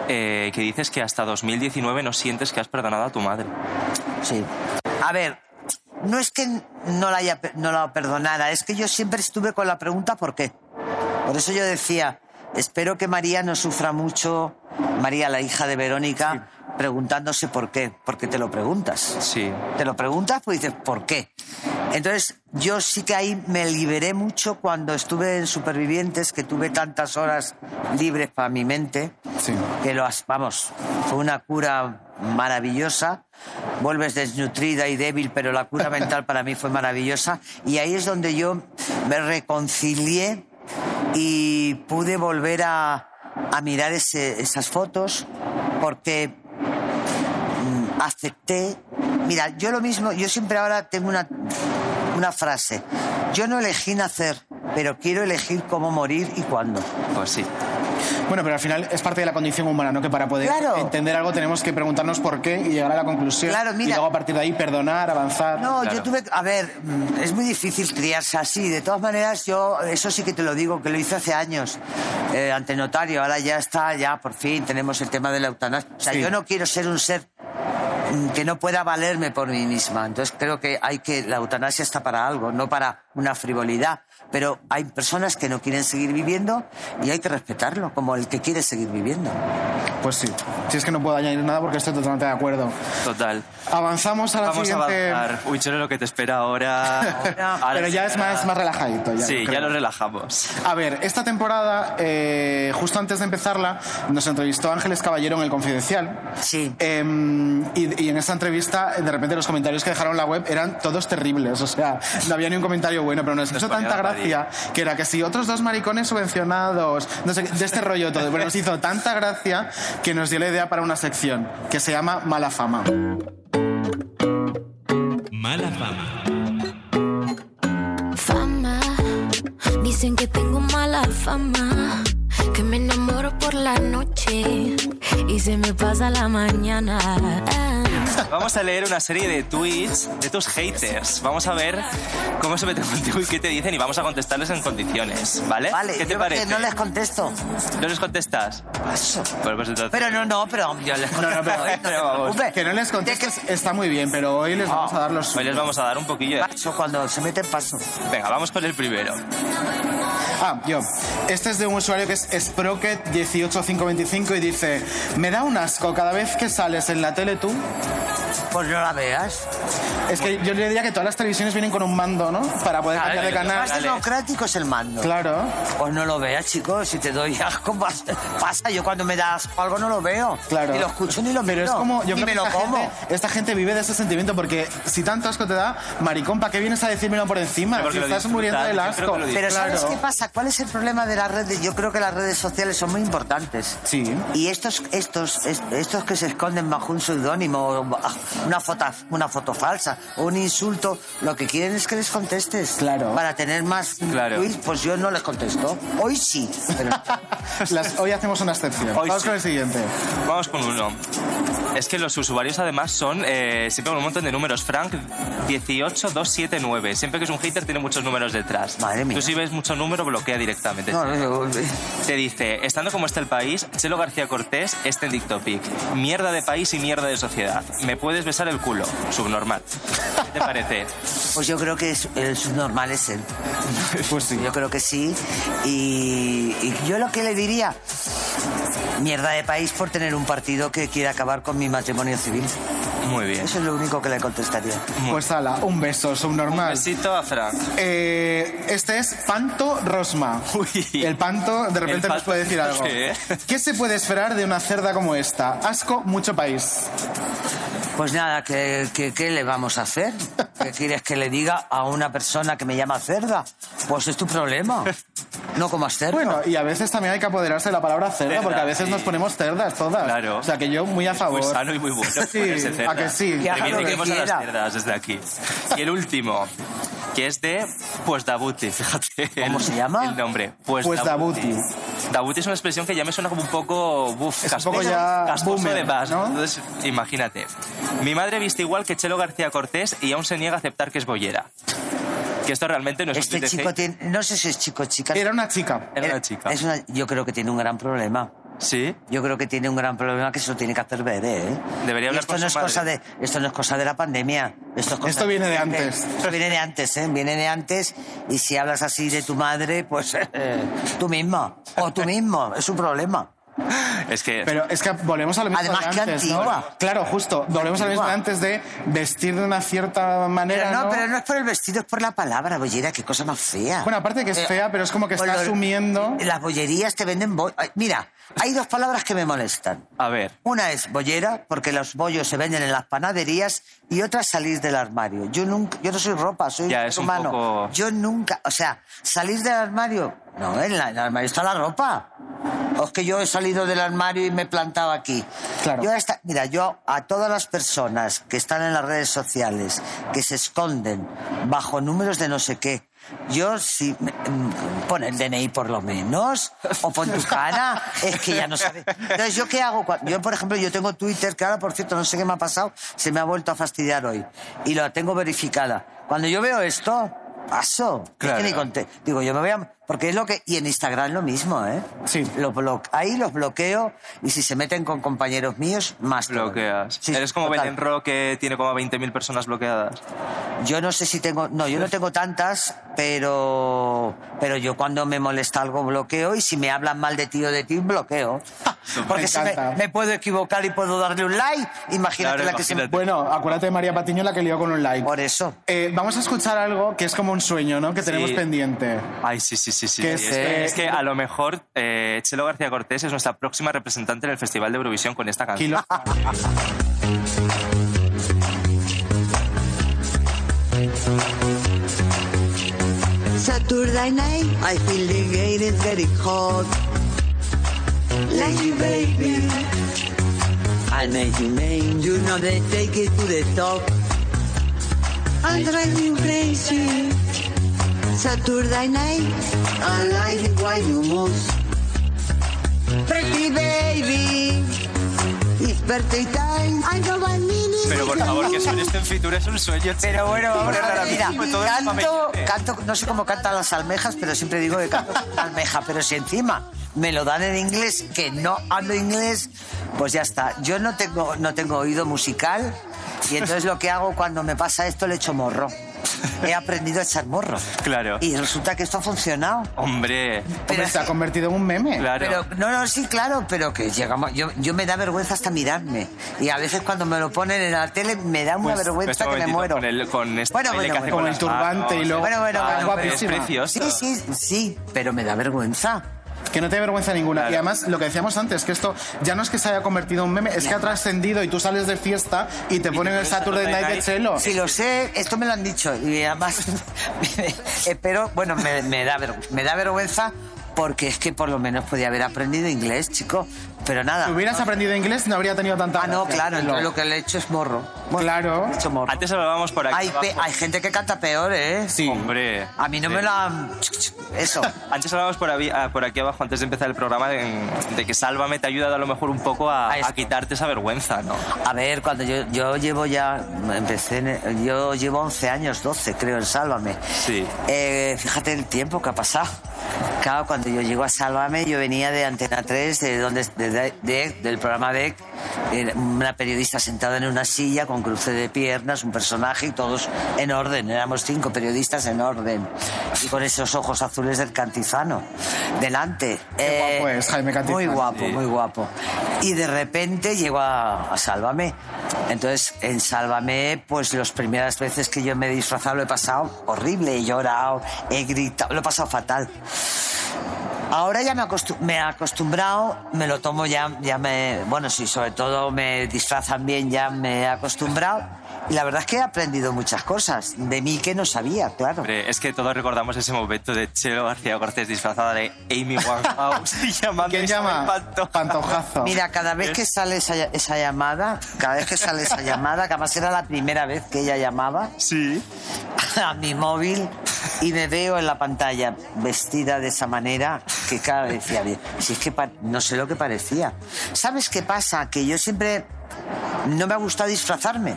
A: eh, que dices que hasta 2019 no sientes que has perdonado a tu madre.
D: Sí. A ver, no es que no la, haya, no la perdonara, es que yo siempre estuve con la pregunta ¿por qué? Por eso yo decía, espero que María no sufra mucho, María, la hija de Verónica, preguntándose por qué, porque te lo preguntas.
A: Sí.
D: Te lo preguntas, pues dices, ¿por qué? Entonces, yo sí que ahí me liberé mucho cuando estuve en Supervivientes, que tuve tantas horas libres para mi mente, que lo, vamos, fue una cura maravillosa. Vuelves desnutrida y débil, pero la cura mental para mí fue maravillosa. Y ahí es donde yo me reconcilié y pude volver a, a mirar ese- esas fotos, porque acepté. Mira, yo lo mismo, yo siempre ahora tengo una, una frase. Yo no elegí nacer, pero quiero elegir cómo morir y cuándo.
A: Pues sí.
B: Bueno, pero al final es parte de la condición humana, ¿no? Que para poder
D: Claro.
B: entender algo tenemos que preguntarnos por qué y llegar a la conclusión.
D: Claro, mira.
B: Y luego a partir de ahí perdonar, avanzar.
D: No, yo tuve, a ver, mm, es muy difícil criarse así. De todas maneras, yo, eso sí que te lo digo, que lo hice hace años, eh, ante notario. Ahora ya está, ya por fin tenemos el tema de la eutanasia. O sea,
B: Sí.
D: yo no quiero ser un ser que no pueda valerme por mí misma. Entonces creo que hay que, la eutanasia está para algo, no para una frivolidad. Pero hay personas que no quieren seguir viviendo y hay que respetarlo, como el que quiere seguir viviendo.
B: Pues sí. Si es que no puedo añadir nada porque estoy totalmente de acuerdo.
A: Total.
B: Avanzamos a la
A: Vamos
B: siguiente.
A: a avanzar. Uy, Chelo, lo que te espera ahora. Ahora
B: Pero ya
A: sí,
B: es más, más relajadito. Ya,
A: Sí, ya lo relajamos.
B: A ver, esta temporada, eh, justo antes de empezarla, nos entrevistó Ángeles Caballero en El Confidencial.
D: Sí.
B: Em, y, y en esa entrevista, de repente, los comentarios que dejaron en la web eran todos terribles. O sea, no había ni un comentario bueno, pero nos hizo tanta
A: a
B: gracia que era que si otros dos maricones subvencionados, no sé, de este rollo todo. Pero nos hizo tanta gracia que nos dio la idea para una sección que se llama Mala Fama.
K: Mala fama.
L: Fama, dicen que tengo mala fama, que me enamoro por la noche y se me pasa la mañana.
A: Vamos a leer una serie de tweets de tus haters. Vamos a ver cómo se meten contigo y qué te dicen y vamos a contestarles en condiciones, ¿vale?
D: Vale,
A: ¿Qué te
D: yo
A: parece?
D: que no les contesto.
A: ¿No les contestas?
D: Paso.
A: Bueno, pues entonces...
D: Pero no, no, pero yo les
B: No, no, pero,
A: Pero vamos.
D: Hombre,
B: que no les contestes está muy bien, pero hoy les vamos a dar los
A: Hoy les vamos a dar un poquillo de...
D: paso cuando se mete paso.
A: Venga, vamos con el primero.
B: Ah, yo. Este es de un usuario que es Sprocket18525 y dice: Me da un asco cada vez que sales en la tele tú.
D: Pues no la veas.
B: Es que yo le diría que todas las televisiones vienen con un mando, ¿no? Para poder cambiar de
D: Lo
B: canal.
D: más democrático es el mando.
B: Claro.
D: Pues no lo veas, chicos. Si te doy asco, pas- pasa. Yo cuando me das algo no lo veo.
B: Claro.
D: Ni lo escucho ni lo
B: Pero
D: miro.
B: es como, yo
D: ni
B: creo
D: me
B: que
D: lo
B: esta
D: como.
B: Gente, esta gente vive de ese sentimiento porque si tanto asco te da, maricón, ¿para qué vienes a decírmelo por encima?
A: Porque
B: Si estás muriendo del asco.
D: Pero ¿sabes
B: Claro.
D: qué pasa? ¿Cuál es el problema de las redes? Yo creo que las redes sociales son muy importantes.
B: Sí.
D: Y estos, estos, est- estos que se esconden bajo un seudónimo, una foto, una foto falsa o un insulto, lo que quieren es que les contestes.
B: Claro.
D: Para tener más
A: Claro.
D: tweets, pues yo no les contesto. Hoy sí. Pero
B: Las- hoy hacemos una excepción.
A: Hoy
B: Vamos
A: sí.
B: con el siguiente.
A: Vamos con uno. Es que los usuarios además son eh, siempre con un montón de números. Frank 18279. Siempre que es un hater tiene muchos números detrás.
D: Madre mía.
A: Tú si ves mucho número bloquea directamente.
D: no, no, no,
A: Te dice, estando como está el país, Chelo García Cortés es trending topic. Mierda de país y mierda de sociedad. Me puedes besar el culo. Subnormal. ¿Qué te parece?
D: Pues yo creo que el subnormal es él.
B: Pues sí.
D: Yo creo que sí. Y, y yo lo que le diría, mierda de país por tener un partido que quiere acabar con mi matrimonio civil.
A: Muy bien.
D: Eso es lo único que le contestaría.
B: Pues ala, un beso, subnormal.
A: Besito a Frank.
B: Eh, este es Panto Rosma.
A: Uy.
B: El Panto de repente nos puede decir algo.
A: ¿Qué?
B: ¿Qué se puede esperar de una cerda como esta? Asco, mucho país.
D: Pues nada, ¿qué, qué, qué le vamos a hacer? ¿Qué quieres que le diga a una persona que me llama cerda? Pues es tu problema. No comas cerdo.
B: Bueno, y a veces también hay que apoderarse de la palabra cerda,
A: Cerda,
B: porque a veces
A: sí.
B: nos ponemos cerdas todas.
A: Claro.
B: O sea que yo muy a favor.
A: Muy sano y muy bueno.
B: Sí,
A: ponerse cerda.
B: a que sí.
D: Que haga lo que
A: Reivindiquemos a las cerdas desde aquí. Y el último, que es de Pues Dabuti, fíjate.
D: ¿Cómo
A: el-
D: se llama?
A: El nombre. Pues,
B: Pues Dabuti.
A: Dabuti es una expresión que ya me suena como un poco... Buf,
B: Es un
A: casposo,
B: poco ya
A: casposo
B: boomer,
A: de más.
B: ¿no?
A: Entonces, imagínate. Mi madre viste igual que Chelo García Cortés y aún se niega a aceptar que es bollera. Que esto realmente no es un
D: Este
A: de
D: chico tiene, no sé si es chico o chica.
B: Era una chica.
A: Era una chica.
D: Es una- yo creo que tiene un gran problema.
A: ¿Sí?
D: Yo creo que tiene un gran problema que se lo tiene que hacer ver, ¿eh?
A: Debería hablar
D: esto
A: con
D: no
A: su
D: es cosa
A: madre.
D: de Esto no es cosa de la pandemia. Esto, es cosa
B: Esto viene de antes.
D: Esto viene de antes, ¿eh? Viene de antes. Y si hablas así de tu madre, pues eh, tú misma. O tú mismo. Es un problema.
A: Es que...
B: Pero es que volvemos a lo mismo
D: Además,
B: de
D: qué
B: antes, ¿no?
D: antigua.
B: Claro, justo. Volvemos a lo mismo de
D: antigua.
B: antes de vestir de una cierta manera,
D: Pero no,
B: ¿no?
D: pero no es por el vestido, es por la palabra, bollera. Qué cosa más fea.
B: Bueno, aparte que es
D: Eh,
B: fea, pero es como que está asumiendo...
D: Las bollerías te venden... bo- Mira, hay dos palabras que me molestan.
A: A ver.
D: Una es bollera, porque los bollos se venden en las panaderías, y otra es salir del armario. Yo nunca, yo no soy ropa, soy
A: Ya,
D: un
A: es
D: ser
A: un
D: humano.
A: poco-
D: Yo nunca, o sea, salir del armario, no, en, la- en el armario está la ropa. O es que yo he salido del armario y me he plantado aquí.
B: Claro.
D: Yo esta- mira, yo a todas las personas que están en las redes sociales, que se esconden bajo números de no sé qué, yo si mm, pon el DNI por lo menos, o pon tu cara, es que ya no sabes. Entonces, ¿yo qué hago? Yo, por ejemplo, yo tengo Twitter, que ahora, por cierto, no sé qué me ha pasado, se me ha vuelto a fastidiar hoy. Y lo tengo verificada. Cuando yo veo esto, paso. Es que
A: Claro.
D: ni conté. Digo, yo me voy a... Porque es lo que... Y en Instagram lo mismo, ¿eh?
B: Sí.
D: Lo blo- Ahí los bloqueo y si se meten con compañeros míos, más.
A: Bloqueas.
D: Sí,
A: Eres como. Belén Ro que tiene como 20.000 personas bloqueadas.
D: Yo no sé si tengo, no, yo no tengo tantas, pero, pero yo cuando me molesta algo bloqueo y si me hablan mal de ti o de ti, bloqueo. Porque si me, me puedo equivocar y puedo darle un like, imagínate la que se me...
B: Bueno, acuérdate de María Patiño la que lió con un like.
D: Por eso.
B: Eh, vamos a escuchar algo que es como un sueño, ¿no? Que tenemos
A: Sí.
B: pendiente.
A: Ay, sí, sí, sí, sí.
B: Que
A: sí.
B: es,
A: Es, que, es que a lo mejor eh, Chelo García Cortés es nuestra próxima representante en el Festival de Eurovisión con esta canción.
B: Kilo-
M: Saturday night, I feel the gate is hot. Like you, baby. I make you name, you know they take it to the top. I drive you crazy. Saturday night, I like it while you move. Pretty baby, it's birthday time. I know one minute.
A: Pero por favor, que suene esto en Fitur es un sueño.
D: Pero bueno, vamos a ver, mira,
A: Pues
D: canto, canto, no sé cómo cantan las almejas, pero siempre digo que canto almeja, pero si encima me lo dan en inglés, que no hablo inglés, pues ya está. Yo no tengo, no tengo oído musical y entonces lo que hago cuando me pasa esto le echo morro. He aprendido a echar morro.
A: Claro.
D: Y resulta que esto ha funcionado.
A: Hombre.
B: Hombre, se ha convertido en un meme.
A: Claro.
D: Pero, no, no, sí, claro, pero que llegamos. Yo, yo me da vergüenza hasta mirarme. Y a veces cuando me lo ponen en la tele me da una
A: Pues,
D: vergüenza que me muero.
A: Con, el, con este
D: Bueno, bueno,
A: que hace
D: bueno.
A: con
B: Con el turbante y
A: manos.
B: luego-
D: Bueno, bueno,
B: Ah,
D: bueno,
A: Es
B: guapísima.
A: precioso.
D: Sí, sí, sí, pero me da vergüenza.
B: Que no te dé vergüenza ninguna. Y además, lo que decíamos antes, que esto ya no es que se haya convertido en un meme, es que ha trascendido y tú sales de fiesta y te ponen el Saturday Night de Chelo.
D: Si lo sé, esto me lo han dicho. Y además, pero bueno, me, me da, me da vergüenza porque es que por lo menos podía haber aprendido inglés, chico. Pero nada.
B: Si hubieras aprendido inglés, no habría tenido tanta
D: Ah, no, claro, entonces lo que le he hecho es morro.
B: Claro.
D: He hecho morro.
A: Antes hablábamos por aquí.
D: Hay,
A: abajo.
D: hay gente que canta peor, ¿eh?
B: Sí.
A: Hombre.
D: A mí no
A: Sí.
D: me lo han... Eso.
A: Antes hablábamos por, ah, por aquí abajo, antes de empezar el programa, de, de que Sálvame te ha ayudado a lo mejor un poco a,
D: A esto.
A: a quitarte esa vergüenza, ¿no?
D: A ver, cuando yo, yo llevo ya, empecé, en- yo llevo 11 años, 12 creo en Sálvame.
A: Sí.
D: Eh, fíjate el tiempo que ha pasado. Claro, cuando yo llego a Sálvame, yo venía de Antena 3, de donde, de, de- de- del programa DEC, una periodista sentada en una silla con cruce de piernas, un personaje y todos en orden. Éramos cinco periodistas en orden. Y con esos ojos azules del Cantizano. Delante.
B: Qué guapo es, Jaime Cantizano.
D: Muy guapo,
A: Sí.
D: muy guapo. Y de repente llego a, a Sálvame. Entonces, en Sálvame, pues las primeras veces que yo me he disfrazado lo he pasado horrible. He llorado, he gritado, lo he pasado fatal. Ahora ya me, acostu- me he acostumbrado, me lo tomo ya, ya me... Bueno, sí, sobre todo me disfrazan bien, ya me he acostumbrado. Y la verdad es que he aprendido muchas cosas de mí que no sabía, claro.
A: Hombre, es que todos recordamos ese momento de Chelo García Cortés disfrazada de Amy Winehouse y llamando
B: ¿Quién llama?
A: Pantoja.
B: Pantojazo.
D: Mira, cada vez que sale esa, esa llamada, cada vez que sale esa llamada, que además era la primera vez que ella llamaba
A: Sí.
D: a mi móvil y me veo en la pantalla vestida de esa manera que cada vez decía, "Bien, si es que no sé lo que parecía. ¿Sabes qué pasa? Que yo siempre no me ha gustado disfrazarme,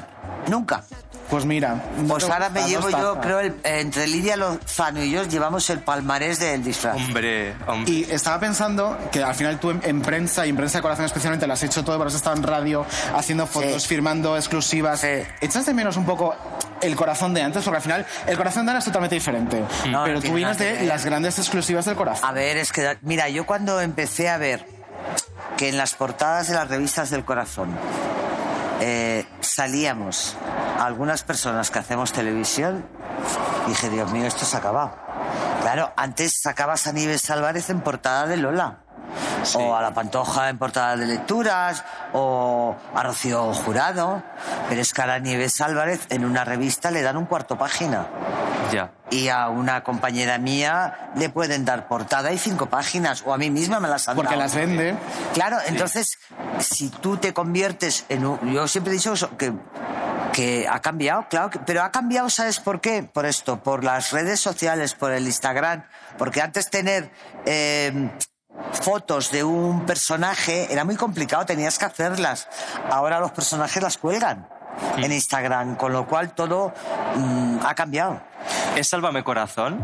D: nunca.
B: Pues mira.
D: Pues ahora me llevo yo, creo, el- entre Lidia Lozano y yo llevamos el palmarés del disfraz.
A: Hombre, hombre.
B: Y estaba pensando que al final tú en, en prensa y en prensa de corazón especialmente lo has hecho todo, por eso has estado en radio haciendo fotos,
D: Sí.
B: firmando exclusivas.
D: Sí.
B: ¿Echas de menos un poco el corazón de antes? Porque al final el corazón de ahora es totalmente diferente.
D: No,
B: Pero
D: no
B: tú vienes de
D: ver.
B: las grandes exclusivas del corazón.
D: A ver, es que, mira, yo cuando empecé a ver que en las portadas de las revistas del corazón eh, salíamos algunas personas que hacemos televisión, dije, Dios mío, esto se ha acabado. Claro, antes sacabas a Nieves Álvarez en portada de Lola. O a la Pantoja en portada de lecturas, o a Rocío Jurado. Pero es que a Nieves Álvarez en una revista le dan un cuarto página
A: Ya.
D: y a una compañera mía le pueden dar portada y cinco páginas, o a mí misma me las han
B: Porque
D: dado.
B: las vende.
D: Claro, entonces, si tú te conviertes en un... Yo siempre he dicho eso, que, que ha cambiado, claro, que- pero ha cambiado, ¿sabes por qué? Por esto, por las redes sociales, por el Instagram, porque antes tener... eh, fotos de un personaje era muy complicado, tenías que hacerlas. Ahora los personajes las cuelgan en Instagram, con lo cual todo mm, ha cambiado.
A: ¿Es Sálvame Corazón?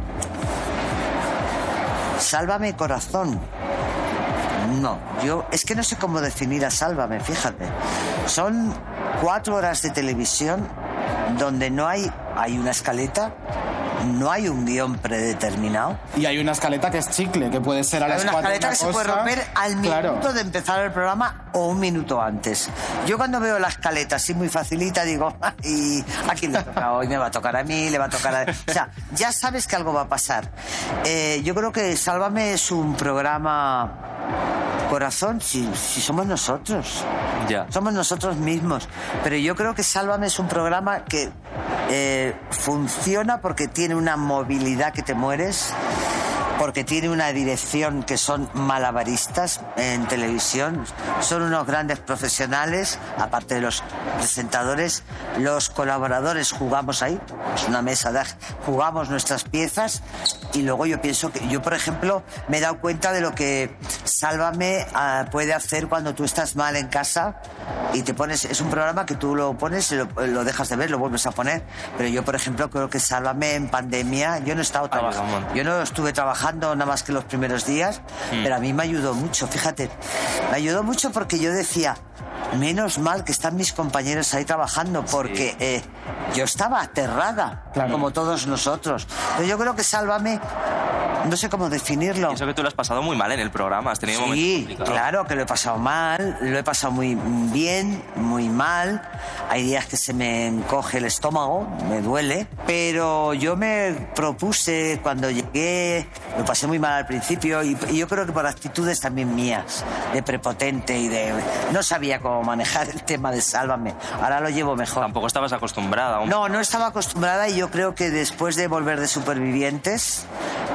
D: Sálvame corazón. No, yo es que no sé cómo definir a Sálvame, fíjate. Son cuatro horas de televisión donde no hay hay una escaleta, no hay un guion predeterminado.
B: Y hay una escaleta que es chicle, que puede ser a
D: Hay
B: las
D: una
B: cuatro
D: escaleta
B: una
D: que se puede
B: cosa.
D: romper al
B: Claro.
D: minuto de empezar el programa o un minuto antes. Yo cuando veo la escaleta así muy facilita digo, y a quién le toca hoy, me va a tocar a mí, le va a tocar a... O sea, ya sabes que algo va a pasar. Eh, yo creo que Sálvame es un programa corazón si, si somos nosotros.
A: Ya.
D: Somos nosotros mismos. Pero yo creo que Sálvame es un programa que eh, funciona porque tiene una movilidad que te mueres, porque tiene una dirección que son malabaristas en televisión. Son unos grandes profesionales, aparte de los presentadores. Los colaboradores jugamos ahí, es una mesa de jugamos nuestras piezas y luego yo pienso que yo, por ejemplo, me he dado cuenta de lo que Sálvame ah, puede hacer cuando tú estás mal en casa y te pones, es un programa que tú lo pones lo, lo dejas de ver, lo vuelves a poner. Pero yo, por ejemplo, creo que Sálvame en pandemia, yo no he estado trabajando, yo no estuve trabajando nada más que los primeros días,
A: Mm.
D: pero a mí me ayudó mucho, fíjate, me ayudó mucho porque yo decía, menos mal que están mis compañeros ahí trabajando, porque eh, yo estaba aterrada, como todos nosotros. Pero yo creo que Sálvame, no sé cómo definirlo.
A: Eso que tú lo has pasado muy mal en el programa, has tenido
D: Sí, claro que lo he pasado mal, lo he pasado muy bien, muy mal. Hay días que se me encoge el estómago, me duele, pero yo me propuse cuando llegué, lo pasé muy mal al principio y, y yo creo que por actitudes también mías, de prepotente y de... No sabía cómo manejar el tema de Sálvame, ahora lo llevo mejor.
A: Tampoco estabas acostumbrada. aún.
D: No, no estaba acostumbrada y yo creo que después de volver de Supervivientes,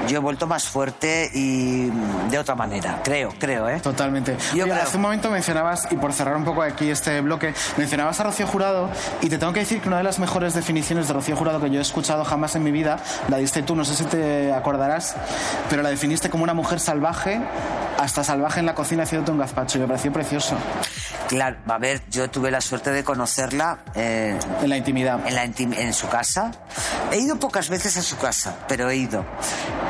D: yo he vuelto más fuerte y de otra manera, creo, creo, ¿eh?
B: Totalmente.
D: Yo
B: Oye,
D: creo.
B: Hace un momento mencionabas, y por cerrar un poco aquí este bloque, mencionabas a Rocío Jurado y te tengo que decir que una de las mejores definiciones de Rocío Jurado que yo he escuchado jamás en mi vida, la diste tú, no sé si te acordarás, pero la definiste como una mujer salvaje, hasta salvaje en la cocina haciéndote un gazpacho y me pareció precioso.
D: Claro, a ver, yo tuve la suerte de conocerla. eh,
B: en la intimidad.
D: En, la intim- en su casa. He ido pocas veces a su casa, pero he ido.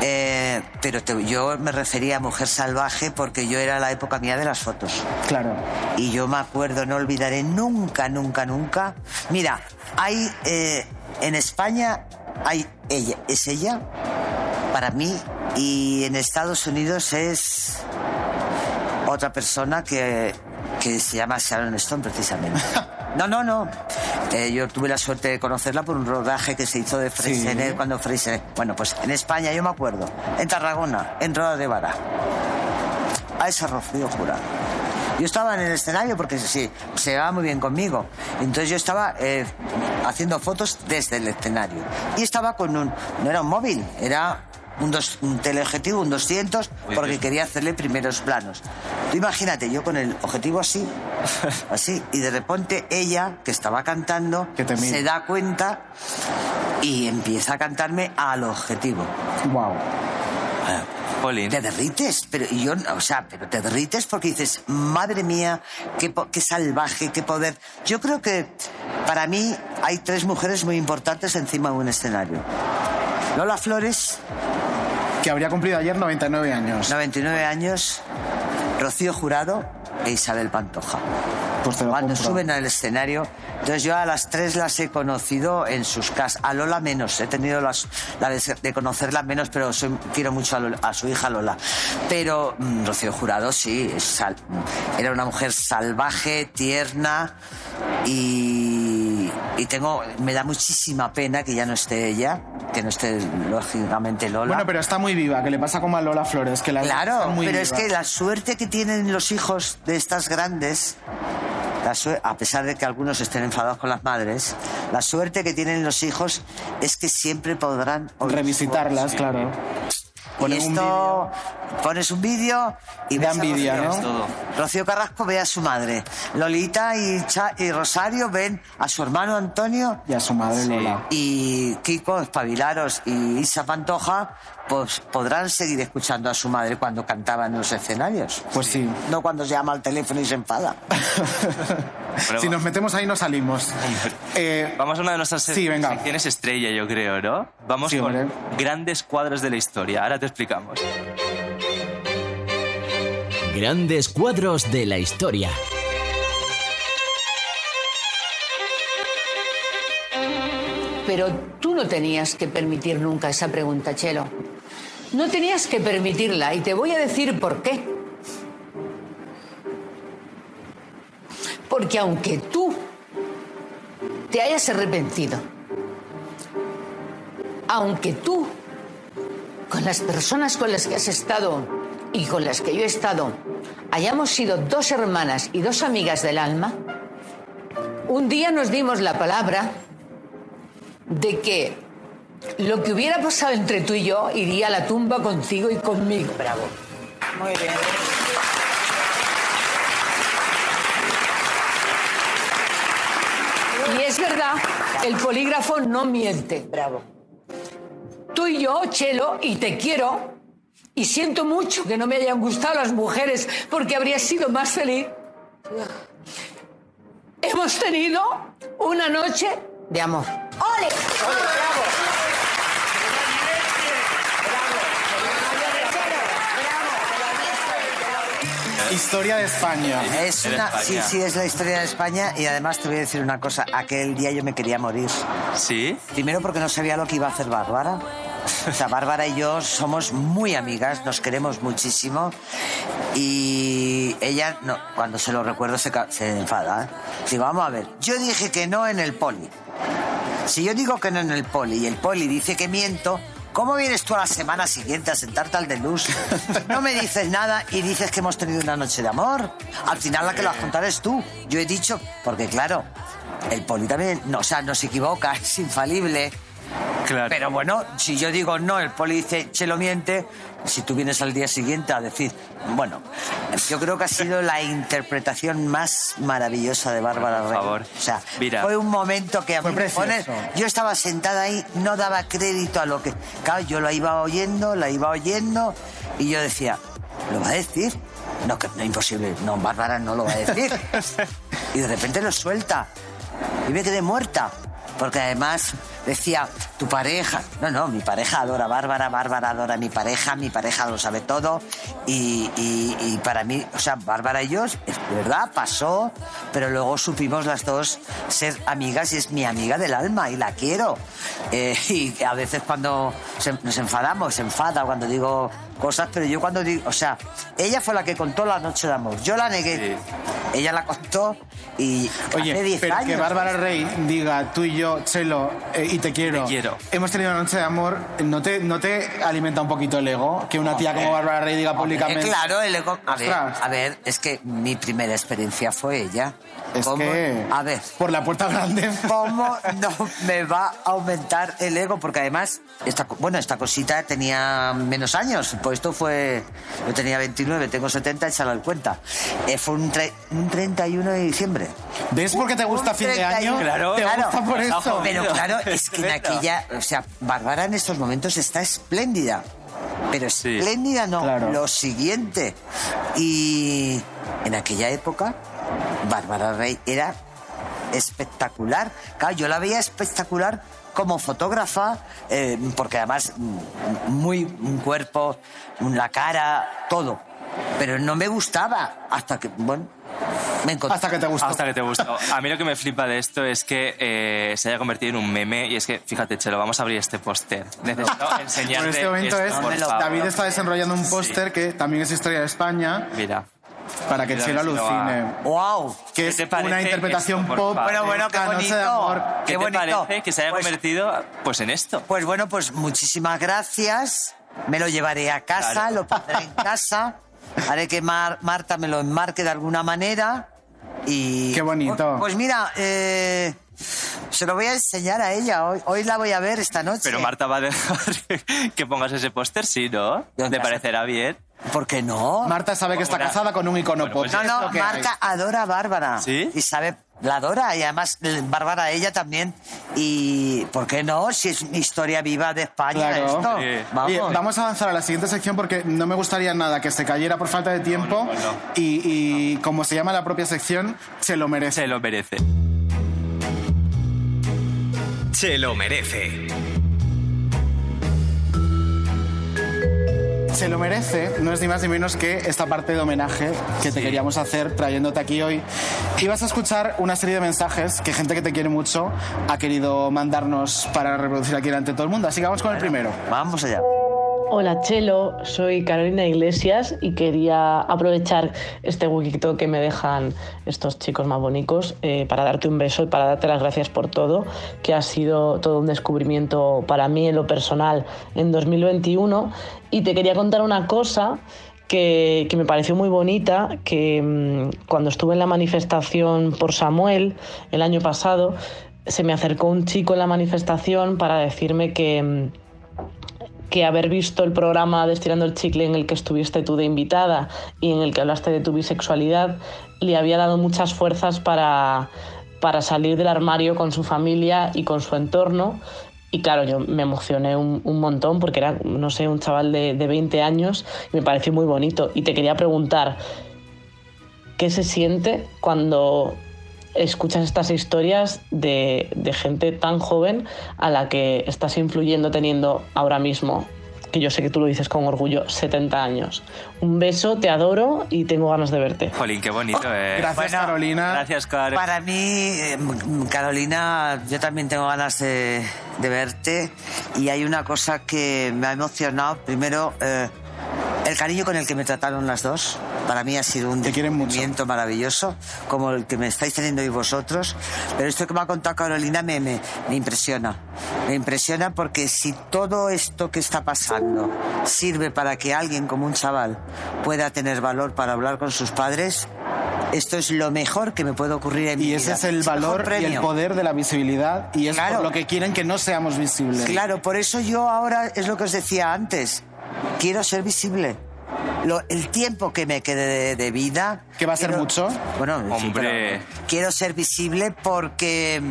D: Eh, pero te- yo me refería a mujer salvaje porque yo era la época mía de las fotos.
B: Claro.
D: Y yo me acuerdo, no olvidaré nunca, nunca, nunca. Mira, hay eh, en España hay ella, es ella para mí y en Estados Unidos es otra persona que, que se llama Sharon Stone precisamente. No, no, no. Eh, yo tuve la suerte de conocerla por un rodaje que se hizo de Freixenet cuando Freixenet... Bueno, pues en España, yo me acuerdo. En Tarragona, en Roda de Vara. A esa Rocío Jurado. Yo estaba en el escenario porque sí, se llevaba muy bien conmigo. Entonces yo estaba eh, haciendo fotos desde el escenario. Y estaba con un... No era un móvil, era un, dos- un teleobjetivo, un 200, porque quería hacerle primeros planos. Tú imagínate, yo con el objetivo así, así, y de repente ella, que estaba cantando, se da cuenta y empieza a cantarme al objetivo.
B: Wow.
D: Te derrites, pero yo, o sea, pero te derrites porque dices, madre mía, qué, qué salvaje, qué poder. Yo creo que para mí hay tres mujeres muy importantes encima de un escenario. Lola Flores.
B: Que habría cumplido ayer 99 años.
D: 99 años. Rocío Jurado e Isabel Pantoja.
B: Pues
D: Cuando
B: compro.
D: suben al escenario, entonces yo a las tres las he conocido en sus casas. A Lola menos, he tenido las- la de, de conocerla menos, pero soy- quiero mucho a, Lola- a su hija Lola. Pero mm, Rocío Jurado sí, sal- era una mujer salvaje, tierna y, y tengo, me da muchísima pena que ya no esté ella, que no esté lógicamente Lola.
B: Bueno, pero está muy viva, que le pasa como a Lola Flores, que la está
D: Claro,
B: muy
D: pero es que la suerte que tienen los hijos de estas grandes, la a pesar de que algunos estén enfadados con las madres, la suerte que tienen los hijos es que siempre podrán
B: Revisitarlas,
D: su
B: claro.
D: Y
B: un
D: esto, pones un vídeo y
B: Da envidia. ¿no?
D: Rocío Carrasco ve a su madre. Lolita y, Cha- y Rosario ven a su hermano Antonio.
B: Y a su madre Lola.
D: Y Kiko, Espabilaros y Isa Pantoja, pues podrán seguir escuchando a su madre cuando cantaba en los escenarios.
B: Pues sí.
D: No cuando se llama al teléfono y se enfada.
B: si nos metemos ahí no salimos. Eh,
A: Vamos a una de nuestras
B: Sí, venga.
A: secciones estrella, yo creo, ¿no? Vamos
B: Sí,
A: con
B: hombre.
A: grandes cuadros de la historia. Ahora te explicamos.
N: Grandes cuadros de la historia.
O: pero tú no tenías que permitir nunca esa pregunta, Chelo. No tenías que permitirla y te voy a decir por qué. Porque aunque tú te hayas arrepentido, aunque tú, con las personas con las que has estado y con las que yo he estado, hayamos sido dos hermanas y dos amigas del alma, un día nos dimos la palabra de que lo que hubiera pasado entre tú y yo iría a la tumba contigo y conmigo. Bravo.
D: Muy bien.
O: Y es verdad, el polígrafo no miente.
D: Bravo.
O: Tú y yo, Chelo, y te quiero, y siento mucho que no me hayan gustado las mujeres porque habría sido más feliz. Hemos tenido una noche de amor. ¡Ole!
B: Historia de España.
D: Es una, sí, sí, es la historia de España y además te voy a decir una cosa. Aquel día yo me quería morir.
A: ¿Sí?
D: Primero porque no sabía lo que iba a hacer Bárbara. O sea, Bárbara y yo somos muy amigas, nos queremos muchísimo y ella, no, cuando se lo recuerdo, se, se enfada. ¿eh? Digo, vamos a ver, yo dije que no en el poli. Si yo digo que no en el poli y el poli dice que miento, ¿cómo vienes tú a la semana siguiente a sentarte al de luz? No me dices nada y dices que hemos tenido una noche de amor. Al final la que lo vas a contar es tú. Yo he dicho, porque claro, el poli también, no, o sea, no se equivoca, es infalible.
A: Claro.
D: Pero bueno, si yo digo no, el poli dice, che lo miente, si tú vienes al día siguiente a decir, bueno, yo creo que ha sido la interpretación más maravillosa de Bárbara Rey.
A: favor.
D: O sea,
A: Mira.
D: fue un momento que a mí me pone-
B: precioso.
D: yo estaba sentada ahí, no daba crédito a lo que. Claro, yo la iba oyendo, la iba oyendo, y yo decía, ¿lo va a decir? No, que no, imposible. No, Bárbara no lo va a decir. y de repente lo suelta. Y me quedé muerta. Porque además decía, tu pareja. No, no, mi pareja adora a Bárbara, Bárbara adora a mi pareja, mi pareja lo sabe todo. Y, y- y para mí, o sea, Bárbara y yo, es de verdad, pasó, pero luego supimos las dos ser amigas y es mi amiga del alma y la quiero. Eh, y a veces cuando se- nos enfadamos, se enfada cuando digo cosas, pero yo cuando digo, o sea, ella fue la que contó la noche de amor. Yo la negué. Ella la contó y hace
B: Oye,
D: 10
B: pero
D: años.
B: que Bárbara Rey diga tú y yo, Chelo, eh, y te quiero, hemos tenido una noche de amor, ¿no te, ¿no te alimenta un poquito el ego? Que una tía como Bárbara Rey diga públicamente.
D: claro, el ego- A ver, a ver, es que mi primera experiencia fue ella.
B: Es
D: ¿Cómo?
B: que-
D: A ver.
B: Por la puerta grande.
D: ¿Cómo no me va a aumentar el ego? Porque además, esta, bueno, esta cosita tenía menos años. Pues esto fue. Yo tenía 29, tengo 70, échalo en cuenta. Eh, fue un, tre- un 31 de diciembre.
B: ¿Ves por qué te gusta fin de año?
D: 31.
B: Te gusta por eso.
D: Pero claro, es que en aquella. O sea, Bárbara en estos momentos está espléndida. Pero espléndida no,
B: Claro.
D: lo siguiente. Y en aquella época, Bárbara Rey era espectacular. Claro, yo la veía espectacular como fotógrafa, eh, porque además mm, muy un cuerpo, la cara, todo. Pero no me gustaba hasta que, bueno, me encontré.
B: Hasta que te gustó.
A: Hasta que te gustó. A mí lo que me flipa de esto es que eh, se haya convertido en un meme y es que, fíjate, Chelo, vamos a abrir este póster. Necesito enseñarte
B: Por este momento
A: esto,
B: es.
A: por favor.
B: David está desenrollando un póster que también es historia de España.
A: Mira.
B: Para que Chelo alucine.
D: ¡Wow!
B: Que
A: ¿Qué
B: es
A: te
B: una interpretación
A: esto,
B: pop.
D: Bueno, bueno, qué bonito.
B: de amor.
A: ¿Qué
D: Qué
A: te
D: bonito.
A: parece que se haya
D: Pues-
A: convertido pues en esto?
D: Pues bueno, pues muchísimas gracias. Me lo llevaré a casa,
A: Claro.
D: lo pondré en casa. Haré que Mar- Marta me lo enmarque de alguna manera. Y.
B: Qué bonito.
D: Pues mira, eh, se lo voy a enseñar a ella. Hoy, hoy la voy a ver esta noche.
A: Pero Marta va a dejar que pongas ese póster, sí, ¿no? ¿Te parecerá bien?
D: ¿Por qué no?
B: Marta sabe que está casada con un icono
A: Bueno,
B: pop.
A: pues
D: No, no. Marta adora a Bárbara.
A: ¿Sí?
D: Y sabe, la adora y además eh, Bárbara ella también. Y ¿por qué no? Si es una historia viva de España
B: Claro.
D: esto.
A: Sí.
D: Vamos.
B: Vamos a avanzar a la siguiente sección porque no me gustaría nada que se cayera por falta de tiempo.
A: no, no.
B: Y, y como se llama la propia sección, se lo merece.
A: Se lo merece.
K: Se lo merece.
B: Se lo merece, no es ni más ni menos que esta parte de homenaje que te queríamos hacer trayéndote aquí hoy. Y vas a escuchar una serie de mensajes que gente que te quiere mucho ha querido mandarnos para reproducir aquí delante de todo el mundo. Así que vamos con el primero.
D: Vamos allá.
P: Hola Chelo, soy Carolina Iglesias y quería aprovechar este huequito que me dejan estos chicos más bonitos eh, para darte un beso y para darte las gracias por todo, que ha sido todo un descubrimiento para mí en lo personal en 2021. Y te quería contar una cosa que, que me pareció muy bonita, que mm, cuando estuve en la manifestación por Samuel el año pasado, se me acercó un chico en la manifestación para decirme que... mm, que haber visto el programa de Estirando el Chicle en el que estuviste tú de invitada y en el que hablaste de tu bisexualidad le había dado muchas fuerzas para, para salir del armario con su familia y con su entorno. Y claro, yo me emocioné un, un montón porque era, no sé, un chaval de, de 20 años y me pareció muy bonito. Y te quería preguntar, ¿qué se siente cuando escuchas estas historias de, de gente tan joven a la que estás influyendo teniendo ahora mismo, que yo sé que tú lo dices con orgullo, 70 años. Un beso, te adoro y tengo ganas de verte.
A: Jolín, qué bonito, eh.
B: Gracias, Carolina.
A: Gracias, Caro.
D: Para mí, eh, Carolina, yo también tengo ganas de, de verte y hay una cosa que me ha emocionado. Primero, eh, el cariño con el que me trataron las dos. Para mí ha sido un descubrimiento maravilloso, como el que me estáis teniendo hoy vosotros. Pero esto que me ha contado Carolina me, me, me impresiona. Me impresiona porque si todo esto que está pasando sirve para que alguien como un chaval pueda tener valor para hablar con sus padres, esto es lo mejor que me puede ocurrir en mi
B: Y
D: vida.
B: ese es el valor y el poder de la visibilidad y es
D: Claro.
B: por lo que quieren que no seamos visibles.
D: Claro, por eso yo ahora es lo que os decía antes. Quiero ser visible. Lo- el tiempo que me quede de, de vida.
B: ¿Que va a ser mucho?
D: Bueno, sí,
A: Hombre.
D: pero quiero ser visible porque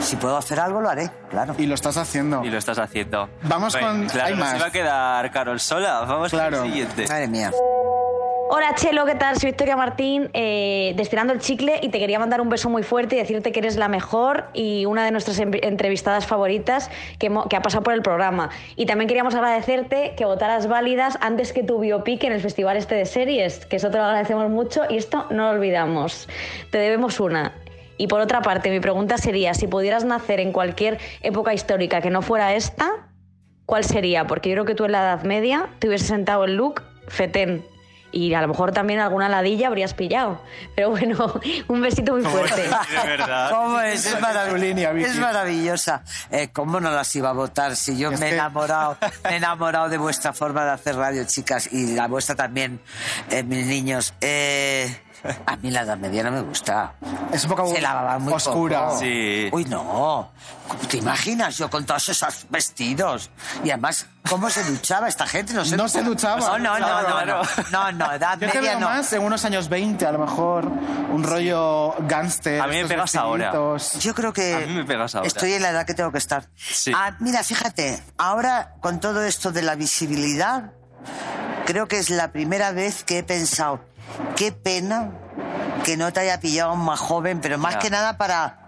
D: si puedo hacer algo lo haré, claro.
B: Y lo estás haciendo.
A: Y lo estás haciendo.
B: Vamos
A: Bueno,
B: con-
A: Claro,
B: hay más.
A: iba a quedar Carol sola. Vamos
B: Claro.
A: con el siguiente.
D: Madre mía.
Q: Hola Chelo, ¿qué tal? Soy Victoria Martín, eh, el Chicle, y te quería mandar un beso muy fuerte y decirte que eres la mejor y una de nuestras entrevistadas favoritas que, que ha pasado por el programa. Y también queríamos agradecerte que votaras válidas antes que tu biopic en el Festival este de series, que eso te lo agradecemos mucho y esto no lo olvidamos. Te debemos una. Y por otra parte, mi pregunta sería, si pudieras nacer en cualquier época histórica que no fuera esta, ¿cuál sería? Porque yo creo que tú en la Edad Media te hubieses sentado el look fetén. Y a lo mejor también alguna ladilla habrías pillado. Pero bueno, un besito muy fuerte.
A: De verdad.
D: ¿Cómo es? Es, maravillosa. Eh, ¿Cómo no las iba a votar si yo me he enamorado, me he enamorado de vuestra forma de hacer radio, chicas, y la vuestra también, eh, mis niños? Eh, a mí la edad media no me gusta.
B: Es un poco
D: Se lavaba muy
B: oscura.
D: poco.
A: Sí.
D: Uy, no. ¿Te imaginas yo con todos esos vestidos? Y además, ¿cómo se duchaba esta gente? No se,
B: No se duchaba.
D: No, no, no, no, no. No, no, edad
B: Yo te
D: media
B: veo
D: no.
B: más en unos años 20, a lo mejor. Un rollo gángster.
A: A mí me pegas ahora.
D: Yo creo que
A: A mí me pegas ahora.
D: estoy en la edad que tengo que estar.
A: Sí.
D: Ah, mira, fíjate, ahora con todo esto de la visibilidad, creo que es la primera vez que he pensado, qué pena que no te haya pillado más joven, pero más
A: Ya.
D: que nada para,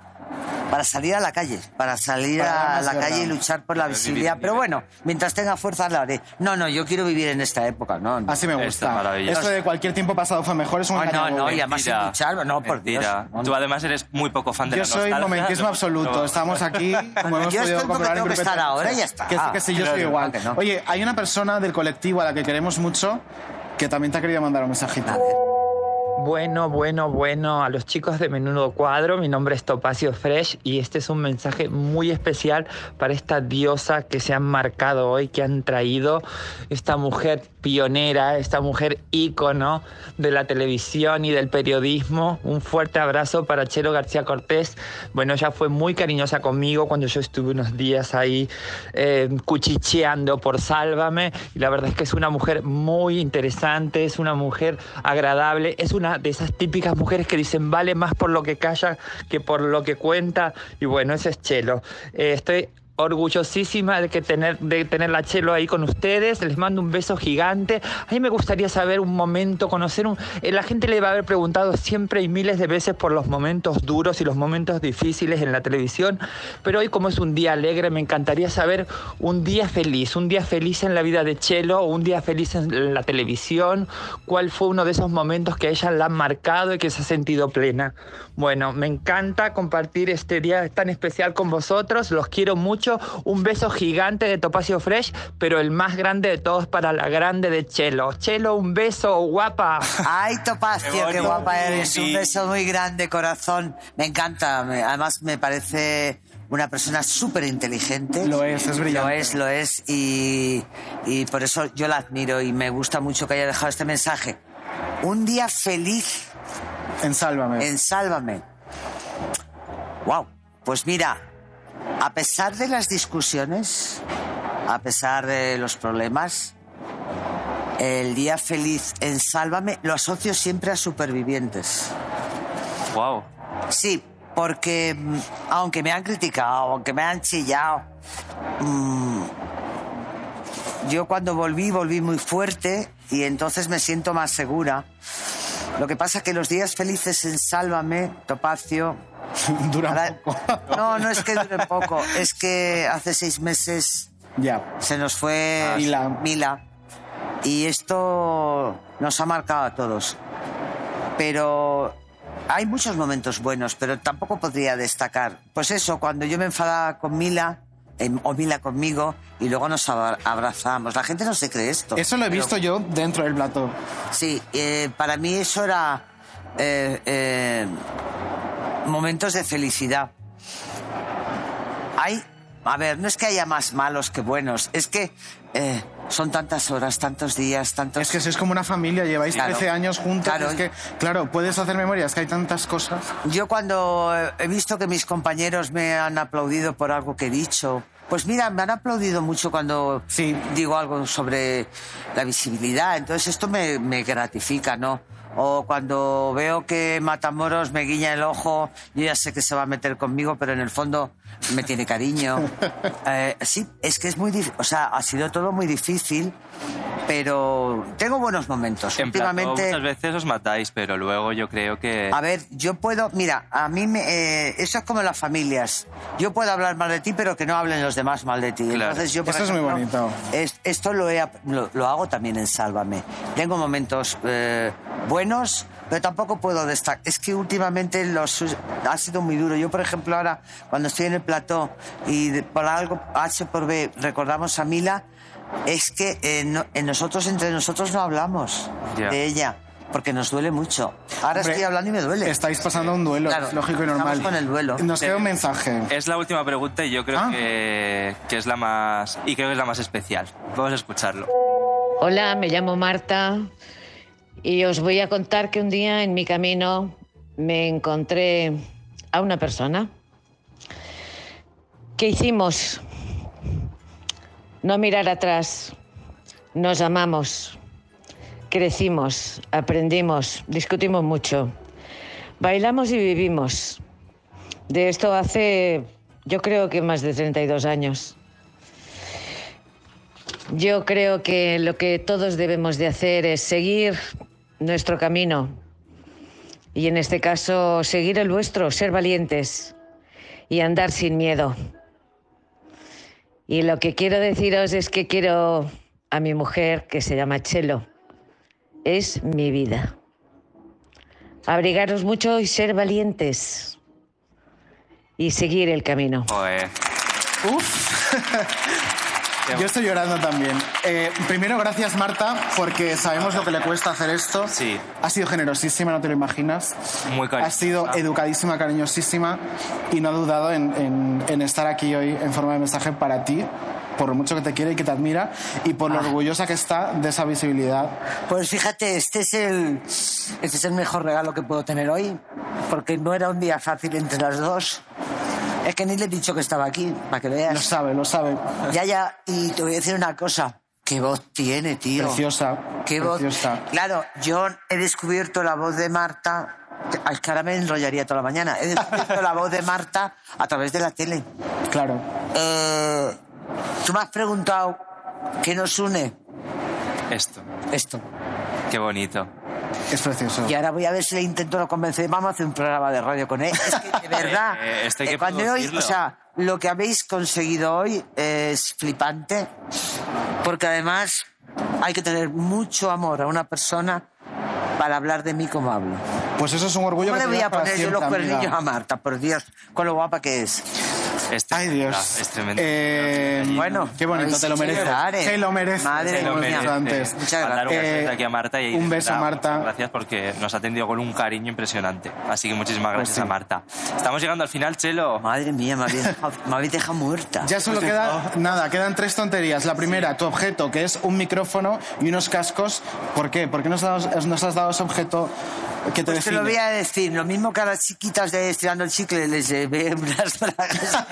D: para salir a la calle, para salir
B: Para
D: a la calle y luchar por la
A: vivir,
D: visibilidad. Pero
A: vivir.
D: bueno, mientras tenga fuerza lo haré. No, no, yo quiero vivir en esta época, no. no.
B: Así me gusta. Esto de cualquier tiempo pasado fue mejor es un
D: No, no, no, y además sin luchar, no, por Dios.
A: Mentira.
D: No,
A: Tú además eres muy poco fan de
B: Yo
A: la
B: soy
A: nostalgia.
B: momentismo
A: No,
B: absoluto.
A: no.
B: Estamos aquí, como hemos
D: Yo estoy porque tengo que estar ahora y ya está.
B: Que sí, que sí, yo soy igual. Oye, hay una persona del colectivo a la que queremos mucho que también te querido mandar un mensajito.
R: Bueno, bueno, bueno, a los chicos de Menudo Cuadro, mi nombre es Topacio Fresh y este es un mensaje muy especial para esta diosa que se han marcado hoy, que han traído esta mujer pionera, esta mujer ícono de la televisión y del periodismo. Un fuerte abrazo para Chelo García Cortés. Bueno, ella fue muy cariñosa conmigo cuando yo estuve unos días ahí eh, cuchicheando por Sálvame y la verdad es que es una mujer muy interesante, es una mujer agradable, es una de esas típicas mujeres que dicen vale más por lo que calla que por lo que cuenta y bueno, ese es Chelo. Eh, estoy orgullosísima de, que tener, de tener la Chelo ahí con ustedes. Les mando un beso gigante. A mí me gustaría saber un momento, conocer un... eh, La gente le va a haber preguntado siempre y miles de veces por los momentos duros y los momentos difíciles en la televisión, pero hoy como es un día alegre, me encantaría saber un día feliz, un día feliz en la vida de Chelo, un día feliz en la televisión, cuál fue uno de esos momentos que a ella la han marcado y que se ha sentido plena. Bueno, me encanta compartir este día tan especial con vosotros, los quiero mucho, un beso gigante de Topacio Fresh, pero el más grande de todos para la grande de Chelo. Chelo, un beso, guapa.
D: Ay, Topacio,
R: Qué
D: guapa eres.
R: Sí.
D: Un beso muy grande, corazón. Me encanta. me- además, me parece una persona súper inteligente.
B: Lo es, es brillante.
D: Lo es, lo es. Y, y por eso yo la admiro y me gusta mucho que haya dejado este mensaje. Un día feliz.
B: En Sálvame.
D: En Sálvame. Wow. Pues mira, a pesar de las discusiones, a pesar de los problemas, el día feliz en Sálvame lo asocio siempre a supervivientes.
A: Wow.
D: Sí, porque mm, aunque me han criticado, aunque me han chillado, mm, yo cuando volví, volví muy fuerte y entonces me siento más segura. Lo que pasa que los días felices en Sálvame, Topacio...
B: Dura
D: poco. No, no es que dure poco, es que hace seis meses
B: Ya.
D: se nos fue
B: Mila.
D: Mila. Y esto nos ha marcado a todos. Pero hay muchos momentos buenos, pero tampoco podría destacar. Pues eso, cuando yo me enfadaba con Mila, em, o Mila conmigo, y luego nos abra- abrazamos. La gente no se cree esto.
B: Eso lo he
D: pero-
B: visto yo dentro del plató.
D: Sí, eh, para mí eso era eh, eh, momentos de felicidad. Hay, a ver, no es que haya más malos que buenos, es que eh, son tantas horas, tantos días, tantos...
B: Es que sois como una familia, lleváis
D: Claro.
B: 13 años juntos.
D: Claro.
B: Es que, claro, puedes hacer memoria, es que hay tantas cosas.
D: Yo cuando he visto que mis compañeros me han aplaudido por algo que he dicho, pues mira, me han aplaudido mucho cuando digo algo sobre la visibilidad, entonces esto me, me gratifica, ¿no? O cuando veo que Matamoros me guiña el ojo, yo ya sé que se va a meter conmigo, pero en el fondo me tiene cariño. Eh, sí, es que es muy difícil, o sea, ha sido todo muy difícil, pero tengo buenos momentos.
A: En
D: Últimamente...
A: muchas veces os matáis, pero luego yo creo que...
D: A ver, yo puedo, mira, a mí me, eh, eso es como las familias. Yo puedo hablar mal de ti, pero que no hablen los demás mal de ti.
A: Claro.
D: Entonces yo, por
B: Eso es muy bonito.
D: es- esto lo, he ap- lo, lo hago también en Sálvame. Tengo momentos eh, buenos, pero tampoco puedo destacar. Es que últimamente los, ha sido muy duro. Yo, por ejemplo, ahora, cuando estoy en el plató y de- por algo H por B recordamos a Mila, es que eh, no- en nosotros, entre nosotros, no hablamos de ella. Porque nos duele mucho. Ahora
B: Hombre,
D: estoy hablando y me duele.
B: Estáis pasando un duelo,
D: Claro,
B: es lógico y
D: estamos
B: normal.
D: con el duelo.
B: Nos queda un mensaje.
A: Es la última pregunta y yo creo
B: Ah.
A: que, que es la más... Y creo que es la más especial. Vamos a escucharlo.
I: Hola, me llamo Marta y os voy a contar que un día en mi camino me encontré a una persona. ¿Qué hicimos? No mirar atrás. Nos amamos. Crecimos, aprendimos, discutimos mucho. Bailamos y vivimos. De esto hace, yo creo que más de 32 años. Yo creo que lo que todos debemos de hacer es seguir nuestro camino y en este caso seguir el vuestro, ser valientes y andar sin miedo. Y lo que quiero deciros es que quiero a mi mujer que se llama Chelo. Es mi vida. Abrigaros mucho y ser valientes y seguir el camino.
B: Yo estoy llorando también. Eh, primero, gracias Marta, porque sabemos lo que le cuesta hacer esto.
A: Sí.
B: Ha sido generosísima, no te lo imaginas.
A: Muy
B: Ha sido educadísima, cariñosísima y no ha dudado en, en- en estar aquí hoy en forma de mensaje para ti, por lo mucho que te quiere y que te admira y por lo orgullosa que está de esa visibilidad.
D: Pues fíjate, este es el este es el mejor regalo que puedo tener hoy, porque no era un día fácil entre las dos. Es que ni le he dicho que estaba aquí, para que veas.
B: Lo sabe, lo sabe.
D: Ya, ya, y te voy a decir una cosa. ¿Qué voz tiene, tío?
B: Preciosa.
D: ¿Qué voz?
B: preciosa.
D: Claro, yo he descubierto la voz de Marta. Al cara me enrollaría toda la mañana. He descubierto la voz de Marta a través de la tele.
B: Claro.
D: Eh, tú me has preguntado qué nos une.
A: Esto.
D: Esto.
A: Qué bonito.
B: Es precioso.
D: Y ahora voy a ver si le intento convencer. Vamos a hacer un programa de radio con él. Es que, de verdad,
A: Eh, eh, esto hay
D: eh,
A: que
D: cuando hoy, o sea, lo que habéis conseguido hoy es flipante, porque además hay que tener mucho amor a una persona para hablar de mí como hablo.
B: Pues eso es un orgullo
D: ¿Cómo
B: que
D: le voy a poner yo los cuernillos a Marta? Por Dios, con lo guapa que es.
A: Este
B: Ay, Dios.
A: Es tremendo.
B: Eh,
D: Bueno,
B: qué bonito,
D: ay,
B: te lo
D: sí,
B: mereces.
D: eh.
B: Te lo mereces.
D: Madre
B: hemos dicho antes.
D: Muchas
A: Mandar un
B: gracias.
A: beso
B: Eh,
A: aquí a Marta y
B: un beso, Marta.
A: muchas Gracias porque nos ha atendido con un cariño impresionante. Así que muchísimas gracias
B: sí.
A: a Marta. Estamos llegando al final, Chelo.
D: Madre mía, me habéis dejado, me habéis dejado muerta.
B: Ya solo queda nada, quedan tres tonterías. La primera, tu objeto, que es un micrófono y unos cascos. ¿Por qué? ¿Por qué nos has dado, nos has dado ese objeto que te
D: Pues te
B: define?
D: lo voy a decir, lo mismo que a las chiquitas de Estirando el Chicle les llevé unas bragas,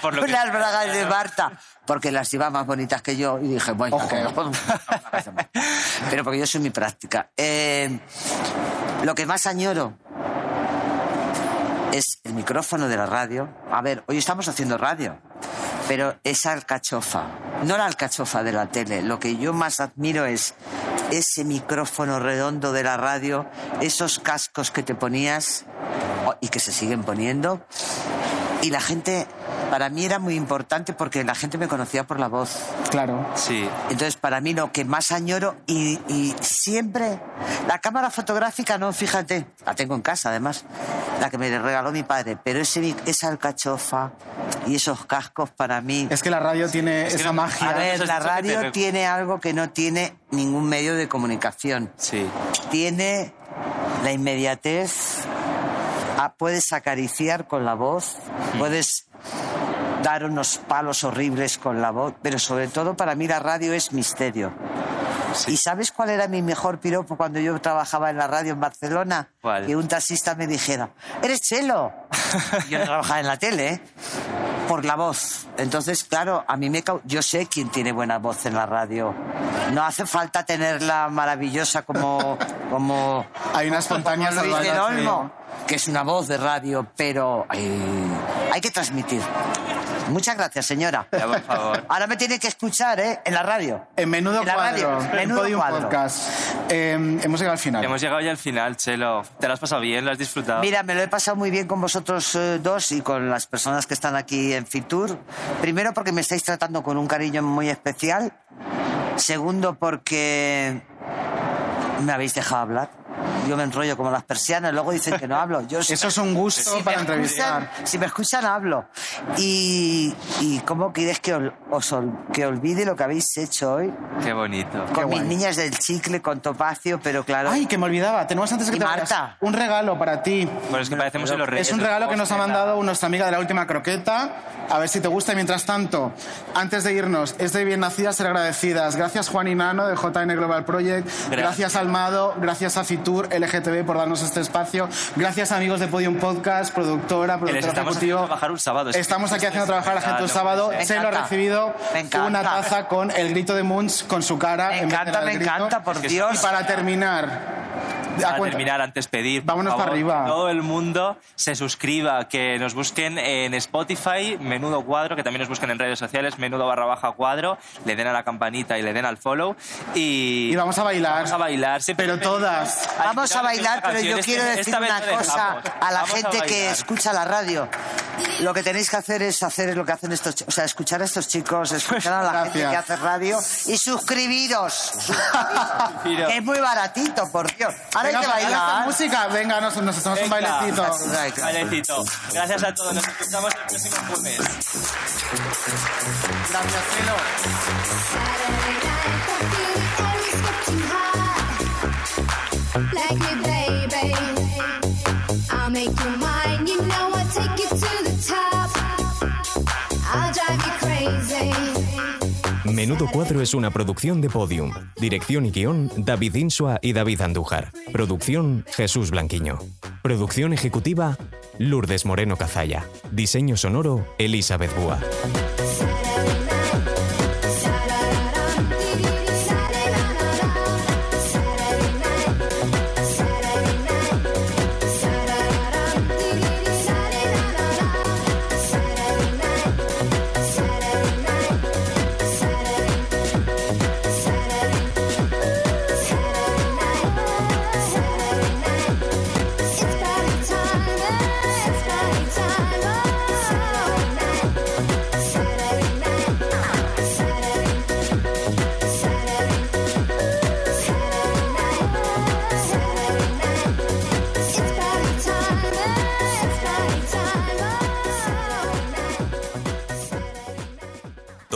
A: por lo que-
D: unas bragas de Marta, porque las iba más bonitas que yo, y dije, bueno, que- pero porque yo soy muy práctica. Eh, lo que más añoro es el micrófono de la radio. A ver, hoy estamos haciendo radio, pero esa alcachofa, no la alcachofa de la tele, lo que yo más admiro es ese micrófono redondo de la radio, esos cascos que te ponías o- y que se siguen poniendo. Y la gente, para mí era muy importante porque la gente me conocía por la voz.
B: Claro.
A: Sí.
D: Entonces, para mí lo que más añoro y, y siempre... La cámara fotográfica, no, fíjate, la tengo en casa además, la que me regaló mi padre, pero ese, esa alcachofa y esos cascos para mí...
B: Es que la radio tiene esa magia.
D: A ver, la radio
A: te-
D: tiene algo que no tiene ningún medio de comunicación.
A: Sí.
D: Tiene la inmediatez, ah, puedes acariciar con la voz, puedes dar unos palos horribles con la voz, pero sobre todo para mí la radio es misterio. ¿Y sabes cuál era mi mejor piropo cuando yo trabajaba en la radio en Barcelona?
A: ¿Cuál?
D: Que un taxista me dijera, ¡eres Chelo! Yo no trabajaba en la tele, ¿eh? Por la voz. Entonces, claro, a mí me... Yo sé quién tiene buena voz en la radio. No hace falta tenerla maravillosa como... como
B: Hay unas espontáneas
D: Luis del
B: sí.
D: Olmo, que es una voz de radio, pero hay, hay que transmitir. Muchas gracias, señora.
A: Ya, por favor.
D: Ahora me tiene que escuchar, ¿eh? En la radio.
B: En menudo
D: En la radio,
B: cuadro, en
D: menudo
B: Podium
D: cuadro.
B: Podcast. Eh, hemos llegado al final.
A: Hemos llegado ya al final, Chelo. ¿Te lo has pasado bien? ¿Lo has disfrutado?
D: Mira, me lo he pasado muy bien con vosotros eh, dos y con las personas que están aquí en Fitur. Primero porque me estáis tratando con un cariño muy especial. Segundo porque me habéis dejado hablar. Yo me enrollo como las persianas, luego dicen que no hablo. Yo,
B: Eso es un gusto
D: si
B: para
D: escuchan-
B: entrevistar.
D: si me escuchan, hablo. Y, y ¿cómo quieres que, ol- os ol- que olvide lo que habéis hecho hoy?
A: Qué bonito.
D: Con mis
B: guay.
D: niñas del chicle, con Topacio, pero claro...
B: Ay, que me olvidaba. Tenemos antes que te
D: Marta.
B: un regalo para ti.
A: Bueno, es que parecemos en los reyes.
B: Es un regalo que nos ha mandado nuestra amiga de la última croqueta. A ver si te gusta. Y mientras tanto, antes de irnos, es de bien nacidas ser agradecidas. Gracias Juan y Nano de JN Global Project. Gracias, Almado. Gracias a Fitur LGTB por darnos este espacio. Gracias amigos de Podium Podcast, productora,
A: estamos
B: ejecutivo.
A: trabajar un sábado. Es
B: Estamos aquí haciendo trabajar a la gente un sábado.
A: ser.
B: Se lo ha recibido
D: Me
B: una taza con el grito de Munch con su cara.
D: Me
B: en vez de
D: encanta, me
B: grito.
D: encanta, por
B: Y
D: Dios.
B: para terminar.
A: Para
B: cuenta.
A: terminar, antes pedir, por
B: Vámonos
A: favor,
B: para arriba.
A: que todo el mundo se suscriba, que nos busquen en Spotify, Menudo Cuadro, que también nos busquen en redes sociales, Menudo barra baja cuadro, le den a la campanita y le den al follow. Y,
B: Y vamos a bailar.
A: Vamos a bailar. siempre
B: Pero todas.
D: Vamos a bailar, pero yo quiero decir una cosa a la
A: Vamos
D: gente que
A: bailar.
D: escucha la radio. Lo que tenéis que hacer es hacer lo que hacen estos chicos, o sea, escuchar a estos chicos, escuchar a la gente
B: Gracias.
D: que hace radio y suscribiros. suscribiros. Que es muy baratito, por Dios. Ahora
B: Venga,
D: hay que bailar.
B: música. Venga, nos, nos un
A: Venga.
B: bailecito.
A: Bailecito. Gracias a todos, nos escuchamos el próximo jueves.
B: Gracias, Celo.
K: Menudo Cuadro es una producción de Podium. Dirección y guion, David Insua y David Andújar. Producción, Jesús Blanquiño. Producción ejecutiva, Lourdes Moreno Cazalla. Diseño sonoro, Elizabeth Búa.